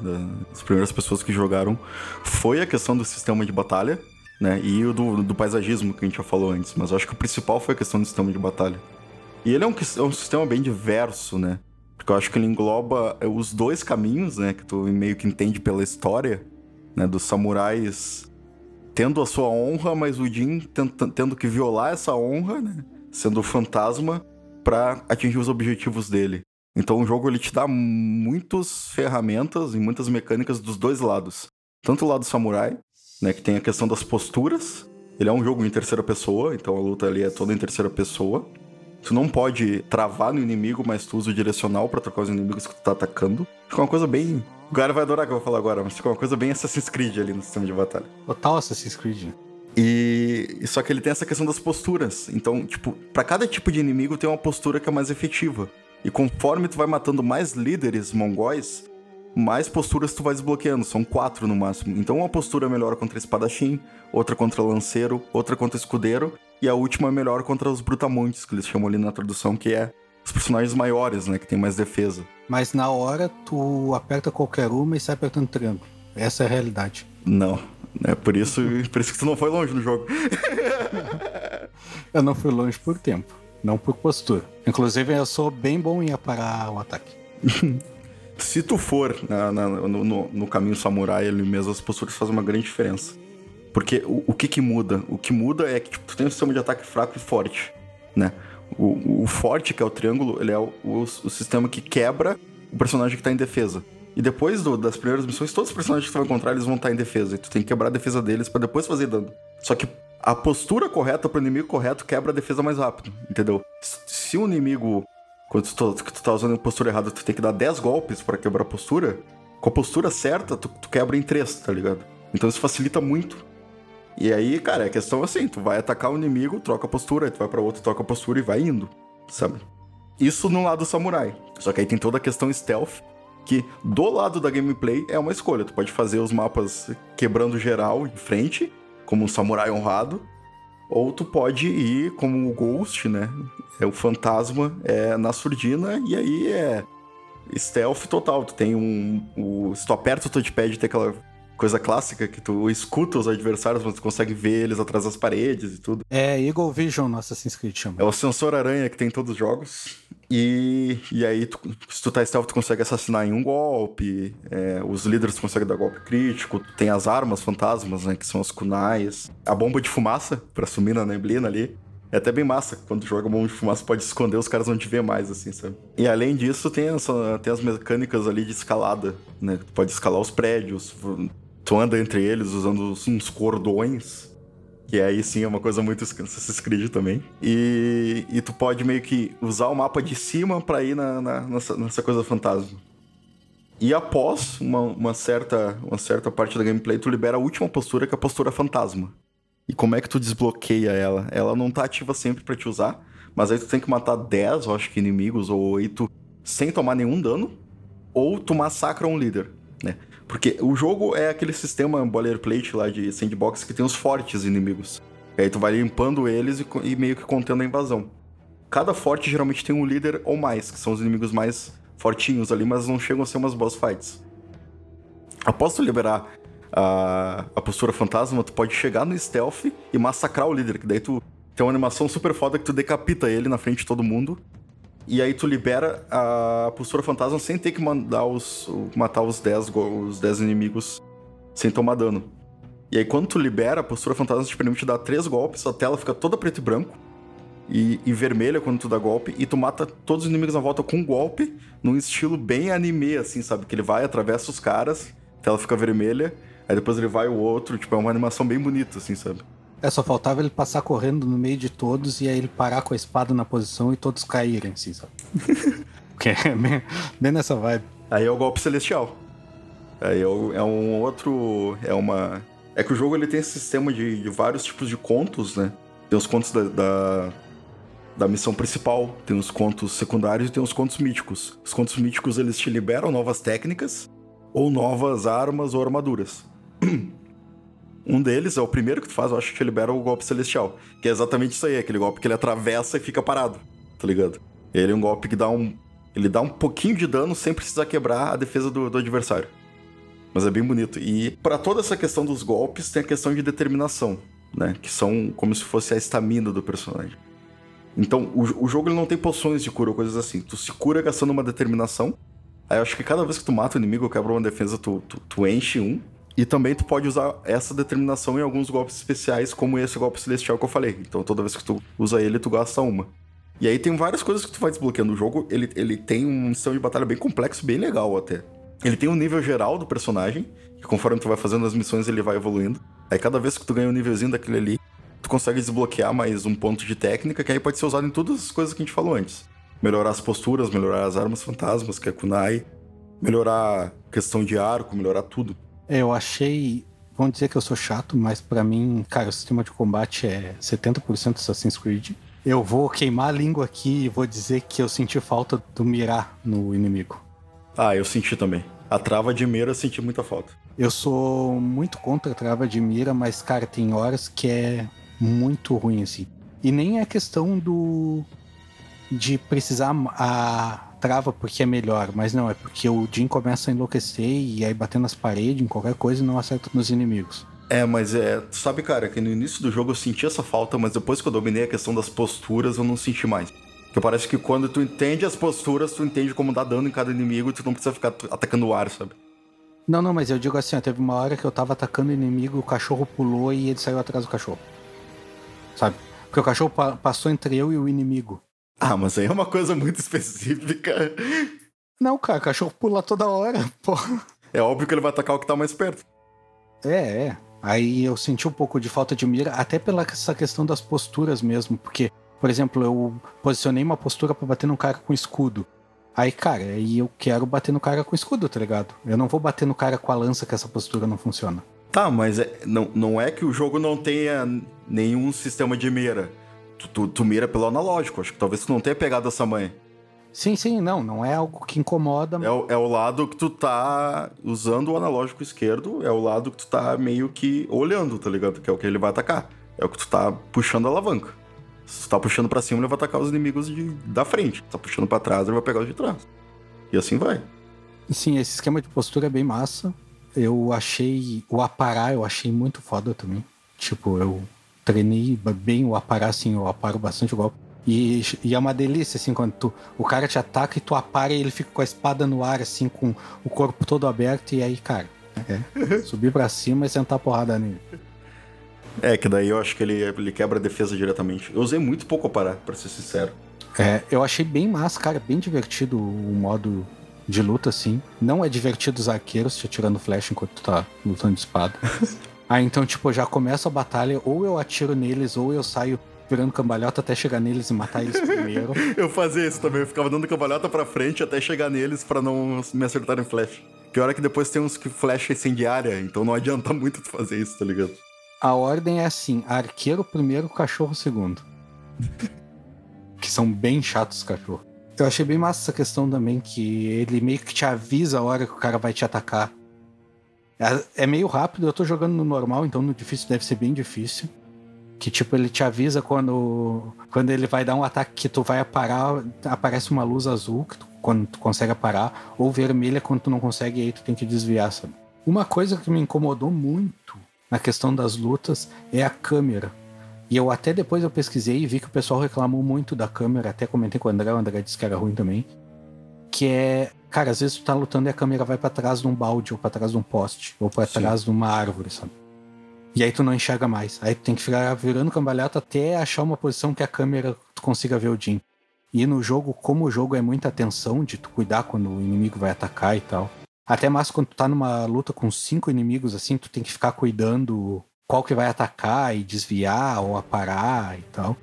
das primeiras pessoas que jogaram, foi a questão do sistema de batalha, né, e o do, do paisagismo que a gente já falou antes. Mas eu acho que o principal foi a questão do sistema de batalha. E ele é um, é um sistema bem diverso, né, porque eu acho que ele engloba é, os dois caminhos, né, que tu meio que entende pela história, né, dos samurais tendo a sua honra, mas o Jin tendo que violar essa honra, né, sendo fantasma pra atingir os objetivos dele. Então o jogo ele te dá muitas ferramentas e muitas mecânicas dos dois lados. Tanto o lado samurai, né, que tem a questão das posturas. Ele é um jogo em terceira pessoa, então a luta ali é toda em terceira pessoa. Tu não pode travar no inimigo, mas tu usa o direcional pra trocar os inimigos que tu tá atacando. Fica uma coisa bem. O cara vai adorar o que eu vou falar agora, mas fica uma coisa bem Assassin's Creed ali no sistema de batalha. Total Assassin's Creed. E só que ele tem essa questão das posturas. Então, tipo, pra cada tipo de inimigo tem uma postura que é mais efetiva. E conforme tu vai matando mais líderes mongóis, mais posturas tu vai desbloqueando. São quatro no máximo. Então uma postura é melhor contra espadachim, outra contra lanceiro, outra contra escudeiro, e a última é melhor contra os brutamontes, que eles chamam ali na tradução, que é os personagens maiores, né? Que tem mais defesa. Mas na hora tu aperta qualquer uma e sai apertando triângulo. Essa é a realidade. Não. É por isso, por isso que tu não foi longe no jogo. [LAUGHS] Eu não fui longe por tempo, não por postura. Inclusive eu sou bem bom em aparar o ataque. [LAUGHS] Se tu for na- na- no, no- no caminho samurai ali mesmo, as posturas fazem uma grande diferença. Porque o, o que que muda? O que muda é que tipo, tu tem um sistema de ataque fraco e forte, né? O, o forte, que é o triângulo, ele é o, o- o sistema que quebra o personagem que tá em defesa. E depois do- das primeiras missões, todos os personagens que tu vai encontrar, eles vão estar em defesa. E tu tem que quebrar a defesa deles pra depois fazer dano. Só que a postura correta pro inimigo correto quebra a defesa mais rápido, entendeu? Se o inimigo quando tu, tá- que tu tá usando a postura errada, tu tem que dar 10 golpes pra quebrar a postura. Com a postura certa, tu, tu quebra em 3, tá ligado? Então isso facilita muito. E aí, cara, a questão é assim: tu vai atacar o inimigo, troca a postura, tu vai pra outro, troca a postura e vai indo, sabe? Isso no lado samurai. Só que aí tem toda a questão stealth, que do lado da gameplay é uma escolha. Tu pode fazer os mapas quebrando geral em frente, como um samurai honrado, ou tu pode ir como o Ghost, né? É o fantasma é na surdina, e aí é stealth total. Tu tem um. O, se tu aperta o touchpad, tem aquela coisa clássica que tu escuta os adversários, mas tu consegue ver eles atrás das paredes e tudo. É Eagle Vision no Assassin's Creed chama. É o sensor aranha que tem em todos os jogos. E, e aí, tu- se tu tá stealth, tu consegue assassinar em um golpe. é, os líderes tu consegue dar golpe crítico. Tu tem as armas fantasmas, né? Que são as kunais. A bomba de fumaça, pra sumir na neblina ali. É até bem massa. Quando tu joga bomba de fumaça, pode esconder, os caras não te vê mais, assim, sabe? E além disso, tem, essa, tem as mecânicas ali de escalada, né? Tu pode escalar os prédios. Tu anda entre eles usando uns- cordões. Que aí sim é uma coisa muito Assassin's Creed também. E, e tu pode meio que usar o mapa de cima pra ir na, na- nessa, nessa coisa fantasma. E após uma, uma certa, uma certa parte da gameplay, tu libera a última postura, que é a postura fantasma. E como é que tu desbloqueia ela? Ela não tá ativa sempre pra te usar, mas aí tu tem que matar 10, eu acho que inimigos, ou 8, sem tomar nenhum dano, ou tu massacra um líder, né? Porque o jogo é aquele sistema boilerplate lá de sandbox que tem os fortes inimigos. E aí tu vai limpando eles e, e meio que contendo a invasão. Cada forte geralmente tem um líder ou mais, que são os inimigos mais fortinhos ali, mas não chegam a ser umas boss fights. Após tu liberar a, a postura fantasma, tu pode chegar no stealth e massacrar o líder, que daí tu tem uma animação super foda que tu decapita ele na frente de todo mundo. E aí tu libera a postura fantasma sem ter que mandar os, matar os 10, go- os 10 inimigos sem tomar dano. E aí quando tu libera, a postura fantasma te permite dar três golpes, a tela fica toda preto e branco. E, e vermelha quando tu dá golpe, e tu mata todos os inimigos na volta com um golpe, num estilo bem anime, assim, sabe? Que ele vai, atravessa os caras, a tela fica vermelha, aí depois ele vai o outro, tipo, é uma animação bem bonita, assim, sabe? É, só faltava ele passar correndo no meio de todos e aí ele parar com a espada na posição e todos caírem, assim, sabe? [LAUGHS] que é bem, bem nessa vibe. Aí é o golpe celestial. Aí é, o- é um outro. É uma. É que o jogo ele tem esse sistema de, de vários tipos de contos, né? Tem os contos da, da, da missão principal, tem os contos secundários e tem os contos míticos. Os contos míticos eles te liberam novas técnicas ou novas armas ou armaduras. [CLEARS THROAT] Um deles é o primeiro que tu faz, eu acho que libera o golpe celestial. Que é exatamente isso aí, aquele golpe que ele atravessa e fica parado, tá ligado? Ele é um golpe que dá um. Ele dá um pouquinho de dano sem precisar quebrar a defesa do, do adversário. Mas é bem bonito. E pra toda essa questão dos golpes, tem a questão de determinação, né? Que são como se fosse a estamina do personagem. Então, o, o jogo ele não tem poções de cura ou coisas assim. Tu se cura gastando uma determinação. Aí eu acho que cada vez que tu mata o inimigo ou quebra uma defesa, tu, tu, tu enche um. E também tu pode usar essa determinação em alguns golpes especiais, como esse golpe celestial que eu falei. Então toda vez que tu usa ele, tu gasta uma. E aí tem várias coisas que tu vai desbloqueando. O jogo, ele, ele tem um sistema de batalha bem complexo, bem legal até. Ele tem um nível geral do personagem, que conforme tu vai fazendo as missões, ele vai evoluindo. Aí cada vez que tu ganha um nívelzinho daquele ali, tu consegue desbloquear mais um ponto de técnica, que aí pode ser usado em todas as coisas que a gente falou antes. Melhorar as posturas, melhorar as armas fantasmas, que é kunai, melhorar questão de arco, melhorar tudo. Eu achei. Vão dizer que eu sou chato, mas pra mim, cara, o sistema de combate é 70% Assassin's Creed. Eu vou queimar a língua aqui e vou dizer que eu senti falta do mirar no inimigo. Ah, eu senti também. A trava de mira eu senti muita falta. Eu sou muito contra a trava de mira, mas, cara, tem horas que é muito ruim, assim. E nem é questão do. de precisar a trava porque é melhor, mas não, é porque o Jim começa a enlouquecer e aí bater nas paredes, em qualquer coisa, e não acerta nos inimigos. É, mas é. Tu sabe, cara, que no início do jogo eu senti essa falta, mas depois que eu dominei a questão das posturas, eu não senti mais. Porque parece que quando tu entende as posturas, tu entende como dar dano em cada inimigo e tu não precisa ficar atacando o ar, sabe? Não, não, mas eu digo assim, ó, teve uma hora que eu tava atacando o inimigo, o cachorro pulou e ele saiu atrás do cachorro. Sabe? Porque o cachorro pa- passou entre eu e o inimigo. Ah, mas aí é uma coisa muito [LAUGHS] específica. Não, cara, o cachorro pula toda hora, [LAUGHS] porra. É óbvio que ele vai atacar o que tá mais perto. É, é. Aí eu senti um pouco de falta de mira, até pela essa questão das posturas mesmo, porque, por exemplo, eu posicionei uma postura pra bater no cara com escudo. Aí, cara, aí eu quero bater no cara com escudo, tá ligado? Eu não vou bater no cara com a lança que essa postura não funciona. Tá, mas é- não, não é que o jogo não tenha nenhum sistema de mira. Tu, tu, tu mira pelo analógico. Acho que talvez tu não tenha pegado essa manha. Sim, sim, não, não é algo que incomoda. É, o- é o lado que tu tá usando o analógico esquerdo, é o lado que tu tá meio que olhando, tá ligado? Que é o que ele vai atacar. É o que tu tá puxando a alavanca. Se tu tá puxando pra cima, ele vai atacar os inimigos de, da frente. Se tá puxando pra trás, ele vai pegar os de trás. E assim vai. Sim, esse esquema de postura é bem massa. Eu achei. O aparar eu achei muito foda também. Tipo, eu treinei bem o aparar, assim, eu aparo bastante o golpe. E, e é uma delícia, assim, quando tu, o cara te ataca e tu apara e ele fica com a espada no ar, assim, com o corpo todo aberto, e aí, cara, é, [LAUGHS] subir pra cima e sentar porrada nele. É, que daí eu acho que ele, ele quebra a defesa diretamente. Eu usei muito pouco parar, pra ser sincero. É, eu achei bem massa, cara, bem divertido o modo de luta, assim. Não é divertido os arqueiros te atirando flecha enquanto tu tá lutando de espada. [LAUGHS] Aí então, tipo, já começa a batalha, ou eu atiro neles, ou eu saio virando cambalhota até chegar neles e matar eles primeiro. [LAUGHS] Eu fazia isso também, eu ficava dando cambalhota pra frente até chegar neles pra não me acertarem flash. Pior é que depois tem uns que flecha incendiária, então não adianta [LAUGHS] muito tu fazer isso, tá ligado? A ordem é assim: arqueiro primeiro, cachorro segundo. [LAUGHS] que são bem chatos os cachorros. Eu achei bem massa essa questão também, que ele meio que te avisa a hora que o cara vai te atacar. É, é meio rápido, eu tô jogando no normal, então no difícil deve ser bem difícil. Que tipo, ele te avisa quando, quando ele vai dar um ataque que tu vai parar, aparece uma luz azul que tu, quando tu consegue parar, ou vermelha quando tu não consegue, e aí tu tem que desviar, sabe? Uma coisa que me incomodou muito na questão das lutas é a câmera. E eu até depois eu pesquisei e vi que o pessoal reclamou muito da câmera, até comentei com o André, o André disse que era ruim também. Que é, cara, às vezes tu tá lutando e a câmera vai pra trás de um balde, ou pra trás de um poste, ou pra Sim. trás de uma árvore, sabe? E aí tu não enxerga mais. Aí tu tem que ficar virando cambalhota até achar uma posição que a câmera tu consiga ver o Jim. E no jogo, como o jogo é muita atenção de tu cuidar quando o inimigo vai atacar e tal. Até mais quando tu tá numa luta com cinco inimigos, assim, tu tem que ficar cuidando qual que vai atacar e desviar ou aparar e tal.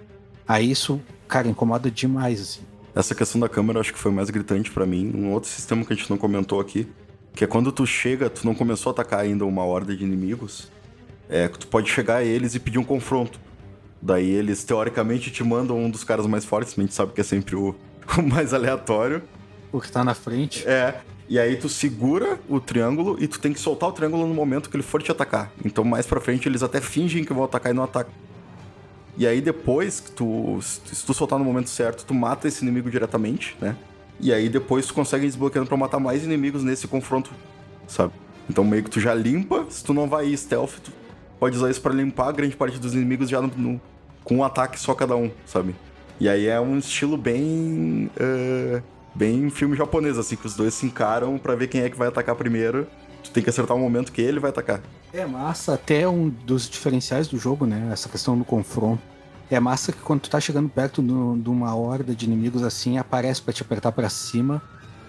Aí isso, cara, incomoda demais, assim. Essa questão da câmera eu acho que foi mais gritante pra mim. Um outro sistema que a gente não comentou aqui Que é quando tu chega, tu não começou a atacar ainda uma horda de inimigos, é, tu pode chegar a eles e pedir um confronto. Daí eles, teoricamente, te mandam um dos caras mais fortes, a gente sabe que é sempre o, [LAUGHS] o mais aleatório. O que tá na frente. É, e aí tu segura o triângulo e tu tem que soltar o triângulo no momento que ele for te atacar. Então mais pra frente eles até fingem que vão atacar e não atacam. E aí depois que tu. Se tu soltar no momento certo, tu mata esse inimigo diretamente, né? E aí depois tu consegue desbloqueando pra matar mais inimigos nesse confronto, sabe? Então meio que tu já limpa, se tu não vai ir stealth, tu pode usar isso pra limpar a grande parte dos inimigos já no, no- com um ataque só cada um, sabe? E aí é um estilo bem. eh, bem filme japonês, assim, que os dois se encaram pra ver quem é que vai atacar primeiro. Tu tem que acertar o momento que ele vai atacar. É massa, até um dos diferenciais do jogo, né? Essa questão do confronto. É massa que quando tu tá chegando perto de uma horda de inimigos assim, aparece pra te apertar pra cima.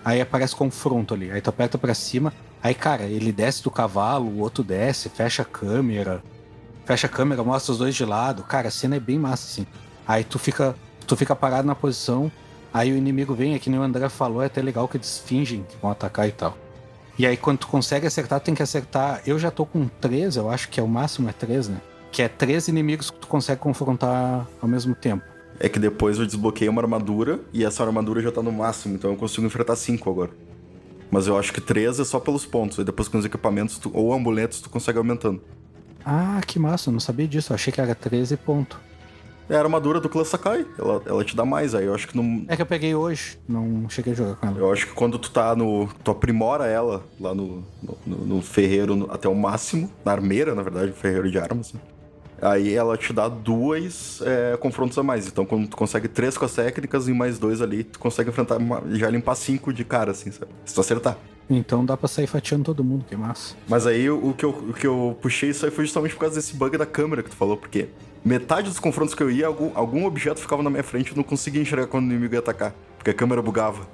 Aí aparece confronto ali. Aí tu aperta pra cima. Aí, cara, ele desce do cavalo, o outro desce, fecha a câmera. Fecha a câmera, mostra os dois de lado. Cara, a cena é bem massa, assim. Aí tu fica, tu fica parado na posição. Aí o inimigo vem, é que nem o André falou, é até legal que eles fingem que vão atacar e tal. E aí, quando tu consegue acertar, tu tem que acertar. Eu já tô com três, eu acho que é o máximo é três, né? Que é três inimigos que tu consegue confrontar ao mesmo tempo. É que depois eu desbloqueei uma armadura e essa armadura já tá no máximo, então eu consigo enfrentar cinco agora. Mas eu acho que três é só pelos pontos, e depois com os equipamentos tu- ou amuletos tu consegue aumentando. Ah, que massa, eu não sabia disso. Eu achei que era 13 ponto. É a armadura do clã Sakai, ela, ela te dá mais, aí eu acho que não. É que eu peguei hoje, não cheguei a jogar com ela. Eu acho que quando tu tá no. Tu aprimora ela lá no, no, no- ferreiro até o máximo, na armeira, na verdade, ferreiro de armas. né? Aí ela te dá duas é, confrontos a mais. Então, quando tu consegue três com as técnicas e mais dois ali, tu consegue enfrentar uma- já limpar cinco de cara, assim, sabe? Se tu acertar. Então dá pra sair fatiando todo mundo, que massa. Mas aí o que, eu, o que eu puxei isso aí foi justamente por causa desse bug da câmera que tu falou, porque metade dos confrontos que eu ia, algum, algum objeto ficava na minha frente e eu não conseguia enxergar quando o inimigo ia atacar, porque a câmera bugava.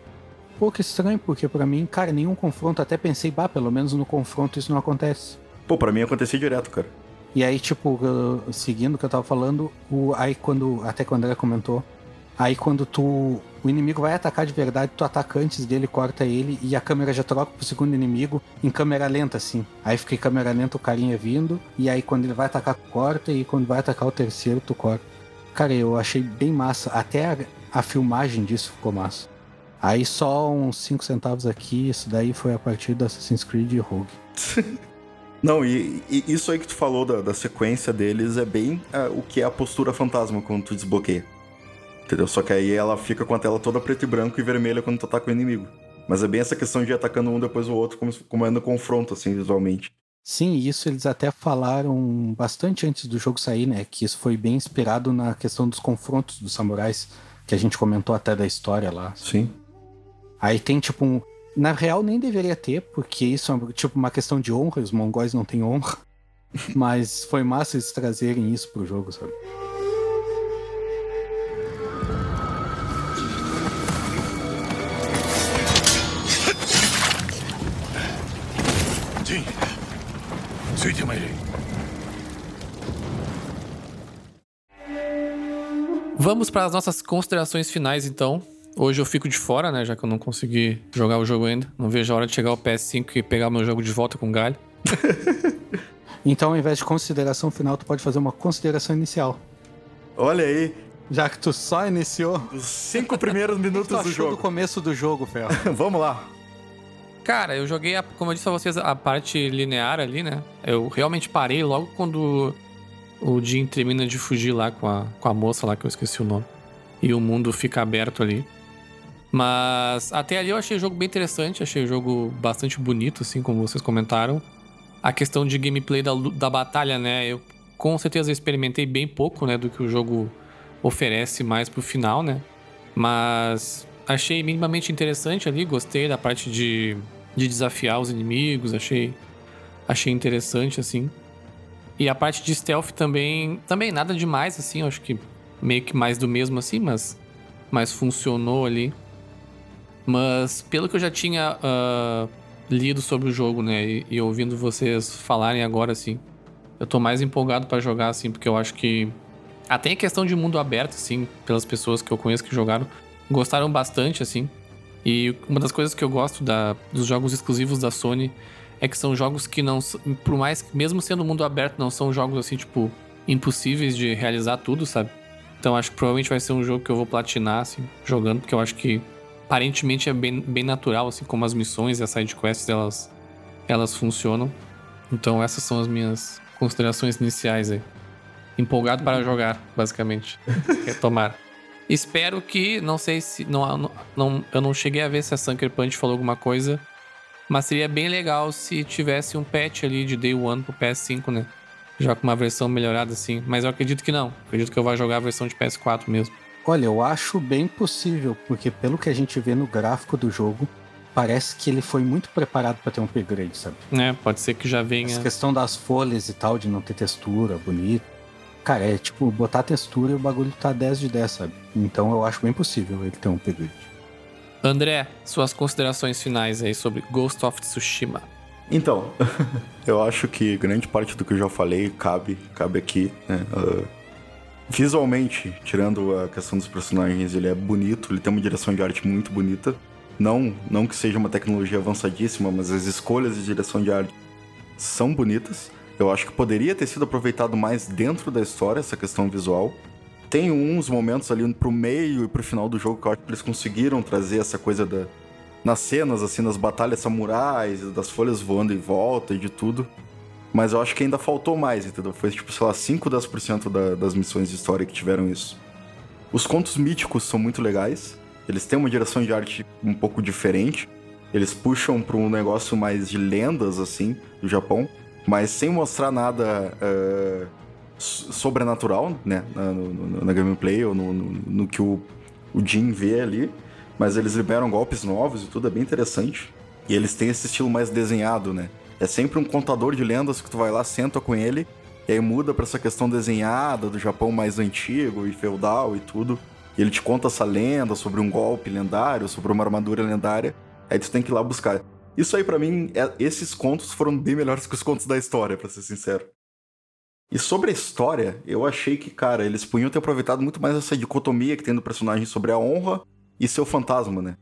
Pô, que estranho, porque pra mim, cara, nenhum confronto. Até pensei, bah, pelo menos no confronto isso não acontece. Pô, pra mim acontecia direto, cara. E aí, tipo, eu- seguindo o que eu tava falando, o, aí quando. Até quando o André comentou. Aí quando tu. O inimigo vai atacar de verdade, tu ataca antes dele, corta ele e a câmera já troca pro segundo inimigo em câmera lenta, assim. Aí fica em câmera lenta o carinha vindo, e aí quando ele vai atacar, corta, e quando vai atacar o terceiro, tu corta. Cara, eu achei bem massa. Até a, a filmagem disso ficou massa. Aí só uns 5 centavos aqui, isso daí foi a partir do Assassin's Creed Rogue. [LAUGHS] Não, e, e isso aí que tu falou da, da sequência deles é bem ah, o que é a postura fantasma quando tu desbloqueia. Entendeu? Só que aí ela fica com a tela toda preto e branco e vermelha quando tu ataca o inimigo. Mas é bem essa questão de ir atacando um depois o outro, como, como é no confronto, assim, visualmente. Sim, isso eles até falaram bastante antes do jogo sair, né? Que isso foi bem inspirado na questão dos confrontos dos samurais, que a gente comentou até da história lá. Sim. Aí tem tipo um. Na real, nem deveria ter, porque isso é tipo uma questão de honra, os mongóis não têm honra. [LAUGHS] Mas foi massa eles trazerem isso pro jogo, sabe? Vamos para as nossas considerações finais, então. Hoje eu fico de fora, né? Já que eu não consegui jogar o jogo ainda. Não vejo a hora de chegar ao PS5 e pegar meu jogo de volta com galho. [LAUGHS] Então, ao invés de consideração final, tu pode fazer uma consideração inicial. Olha aí, Já que tu só iniciou, os cinco primeiros que [LAUGHS] tu minutos do achou do jogo. começo do jogo, Fel? [LAUGHS] Vamos lá. Cara, eu joguei, a- como eu disse pra vocês, a parte linear ali, né? Eu realmente parei logo quando o Jim termina de fugir lá com a, com a moça lá, que eu esqueci o nome. E o mundo fica aberto ali. Mas até ali eu achei o jogo bem interessante, achei o jogo bastante bonito, assim, como vocês comentaram. A questão de gameplay da, da batalha, né? Eu com certeza experimentei bem pouco, né, do que o jogo oferece mais pro final, né? Mas achei minimamente interessante ali, gostei da parte de, de desafiar os inimigos, achei achei interessante assim. E a parte de stealth também, também nada demais assim, eu acho que meio que mais do mesmo assim, mas mas funcionou ali. Mas pelo que eu já tinha ah, lido sobre o jogo, né, e, e ouvindo vocês falarem agora assim, eu tô mais empolgado pra jogar assim, porque eu acho que até em questão de mundo aberto assim, pelas pessoas que eu conheço que jogaram, gostaram bastante assim. E uma das coisas que eu gosto da, dos jogos exclusivos da Sony é que são jogos que não. Por mais que, mesmo sendo mundo aberto, não são jogos assim, tipo, impossíveis de realizar tudo, sabe? Então acho que provavelmente vai ser um jogo que eu vou platinar, assim, jogando, porque eu acho que aparentemente é bem, bem natural, assim, como as missões e as sidequests elas, elas funcionam. Então essas são as minhas considerações iniciais aí. Empolgado para jogar, basicamente. [LAUGHS] Retomar. Espero que, não sei se. Não, não, eu não cheguei a ver se a Sunker Punch falou alguma coisa. Mas seria bem legal se tivesse um patch ali de Day One pro PS5, né? Já com uma versão melhorada assim. Mas eu acredito que não. Acredito que eu vou jogar a versão de PS4 mesmo. Olha, eu acho bem possível, porque pelo que a gente vê no gráfico do jogo, parece que ele foi muito preparado para ter um upgrade, sabe? É, pode ser que já venha. Essa questão das folhas e tal, de não ter textura bonita. Cara, é tipo, botar textura e o bagulho tá 10 de 10, sabe? Então eu acho bem possível ele ter um upgrade. André, suas considerações finais aí sobre Ghost of Tsushima. Então, [LAUGHS] eu acho que grande parte do que eu já falei cabe, cabe aqui. Né? Uh, visualmente, tirando a questão dos personagens, ele é bonito, ele tem uma direção de arte muito bonita. Não, não que seja uma tecnologia avançadíssima, mas as escolhas de direção de arte são bonitas. Eu acho que poderia ter sido aproveitado mais dentro da história essa questão visual. Tem uns momentos ali pro meio e pro final do jogo que eu acho que eles conseguiram trazer essa coisa da. Nas cenas, assim, nas batalhas samurais, das folhas voando em volta e de tudo. Mas eu acho que ainda faltou mais, entendeu? Foi tipo, sei lá, 5, 10% da, das missões de história que tiveram isso. Os contos míticos são muito legais. Eles têm uma direção de arte um pouco diferente. Eles puxam para um negócio mais de lendas, assim, do Japão. Mas sem mostrar nada uh, sobrenatural, né? Na, no, na gameplay ou no, no, no, que o, o Jin vê ali. Mas eles liberam golpes novos e tudo, é bem interessante. E eles têm esse estilo mais desenhado, né? É sempre um contador de lendas que tu vai lá, senta com ele, e aí muda para essa questão desenhada do Japão mais antigo e feudal e tudo. E ele te conta essa lenda sobre um golpe lendário, sobre uma armadura lendária. Aí tu tem que ir lá buscar. Isso aí, para mim, é, esses contos foram bem melhores que os contos da história, para ser sincero. E sobre a história, eu achei que, cara, eles podiam ter aproveitado muito mais essa dicotomia que tem no personagem sobre a honra e seu fantasma, né?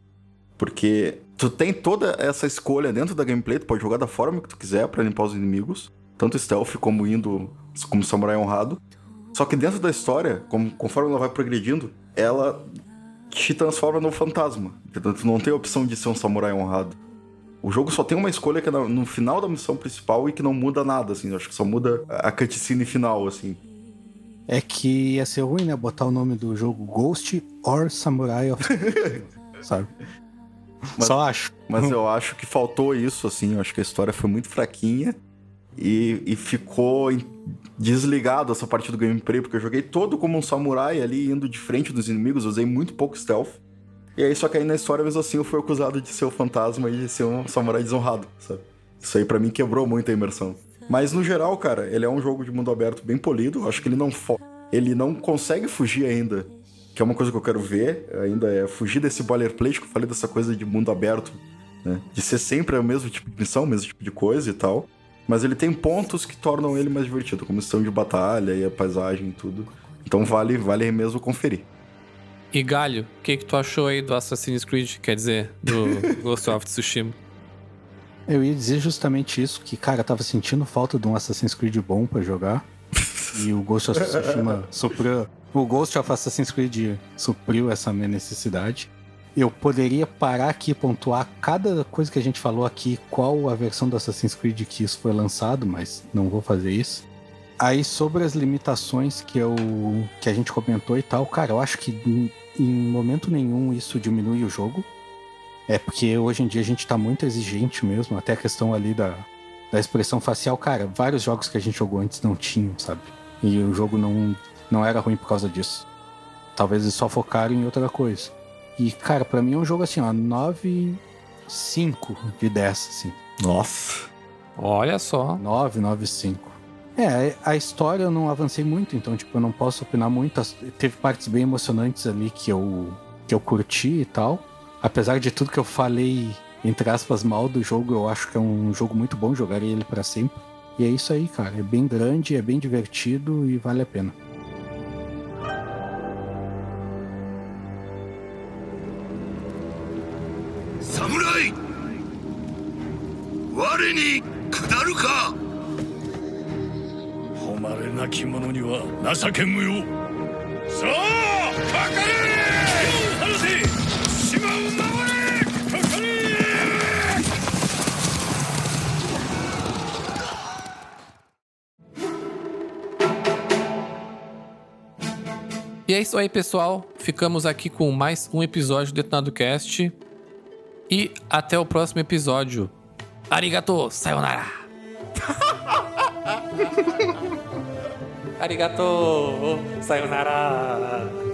Porque tu tem toda essa escolha dentro da gameplay, tu pode jogar da forma que tu quiser para limpar os inimigos, tanto stealth como indo como samurai honrado. Só que dentro da história, como, conforme ela vai progredindo, ela te transforma no fantasma. Tu não tem a opção de ser um samurai honrado. O jogo só tem uma escolha que é no final da missão principal e que não muda nada, assim. Acho que só muda a cutscene final, assim. É que ia ser ruim, né? Botar o nome do jogo Ghost or Samurai of [LAUGHS] sabe? Mas, só acho. Mas eu acho que faltou isso, assim. Eu acho que a história foi muito fraquinha e, e ficou desligado essa parte do gameplay, porque eu joguei todo como um samurai ali, indo de frente dos inimigos, usei muito pouco stealth. E aí, só que aí na história, mesmo assim, eu fui acusado de ser o fantasma e de ser um samurai desonrado, sabe? Isso aí para mim quebrou muito a imersão. Mas no geral, cara, ele é um jogo de mundo aberto bem polido. Acho que ele não ele não consegue fugir ainda, que é uma coisa que eu quero ver, ainda é fugir desse boilerplate que eu falei dessa coisa de mundo aberto, né? De ser sempre o mesmo tipo de missão, o mesmo tipo de coisa e tal. Mas ele tem pontos que tornam ele mais divertido, como a de batalha e a paisagem e tudo. Então vale, vale mesmo conferir. E Galho, o que, que tu achou aí do Assassin's Creed, quer dizer, do [LAUGHS] Ghost of Tsushima? Eu ia dizer justamente isso, que, cara, eu tava sentindo falta de um Assassin's Creed bom para jogar. [LAUGHS] e o Ghost of Tsushima supriu. O Ghost of Assassin's Creed supriu essa minha necessidade. Eu poderia parar aqui e pontuar cada coisa que a gente falou aqui, qual a versão do Assassin's Creed que isso foi lançado, mas não vou fazer isso. Aí sobre as limitações que eu que a gente comentou e tal, cara, eu acho que em, em momento nenhum isso diminui o jogo. É porque hoje em dia a gente tá muito exigente mesmo, até a questão ali da, da expressão facial, cara, vários jogos que a gente jogou antes não tinham, sabe? E o jogo não, não era ruim por causa disso. Talvez eles só focaram em outra coisa. E, cara, para mim é um jogo assim, ó, 9, 5 de 10, assim. Nossa. Olha só. 9, 9, 5. É, a história eu não avancei muito, então, tipo, eu não posso opinar muito. Teve partes bem emocionantes ali que eu, que eu curti e tal. Apesar de tudo que eu falei, entre aspas, mal do jogo, eu acho que é um jogo muito bom, jogaria ele para sempre. E é isso aí, cara. É bem grande, é bem divertido e vale a pena. Samurai! 我に下るか 亡き者には情け無用さあかかれ手を離せ島を守れかかれ E é isso aí, pessoal. Ficamos aqui com mais um episódio do Detonado Cast. E até o próximo episódio. Arigato, sayonara. [LAUGHS] ありがとう。さよなら。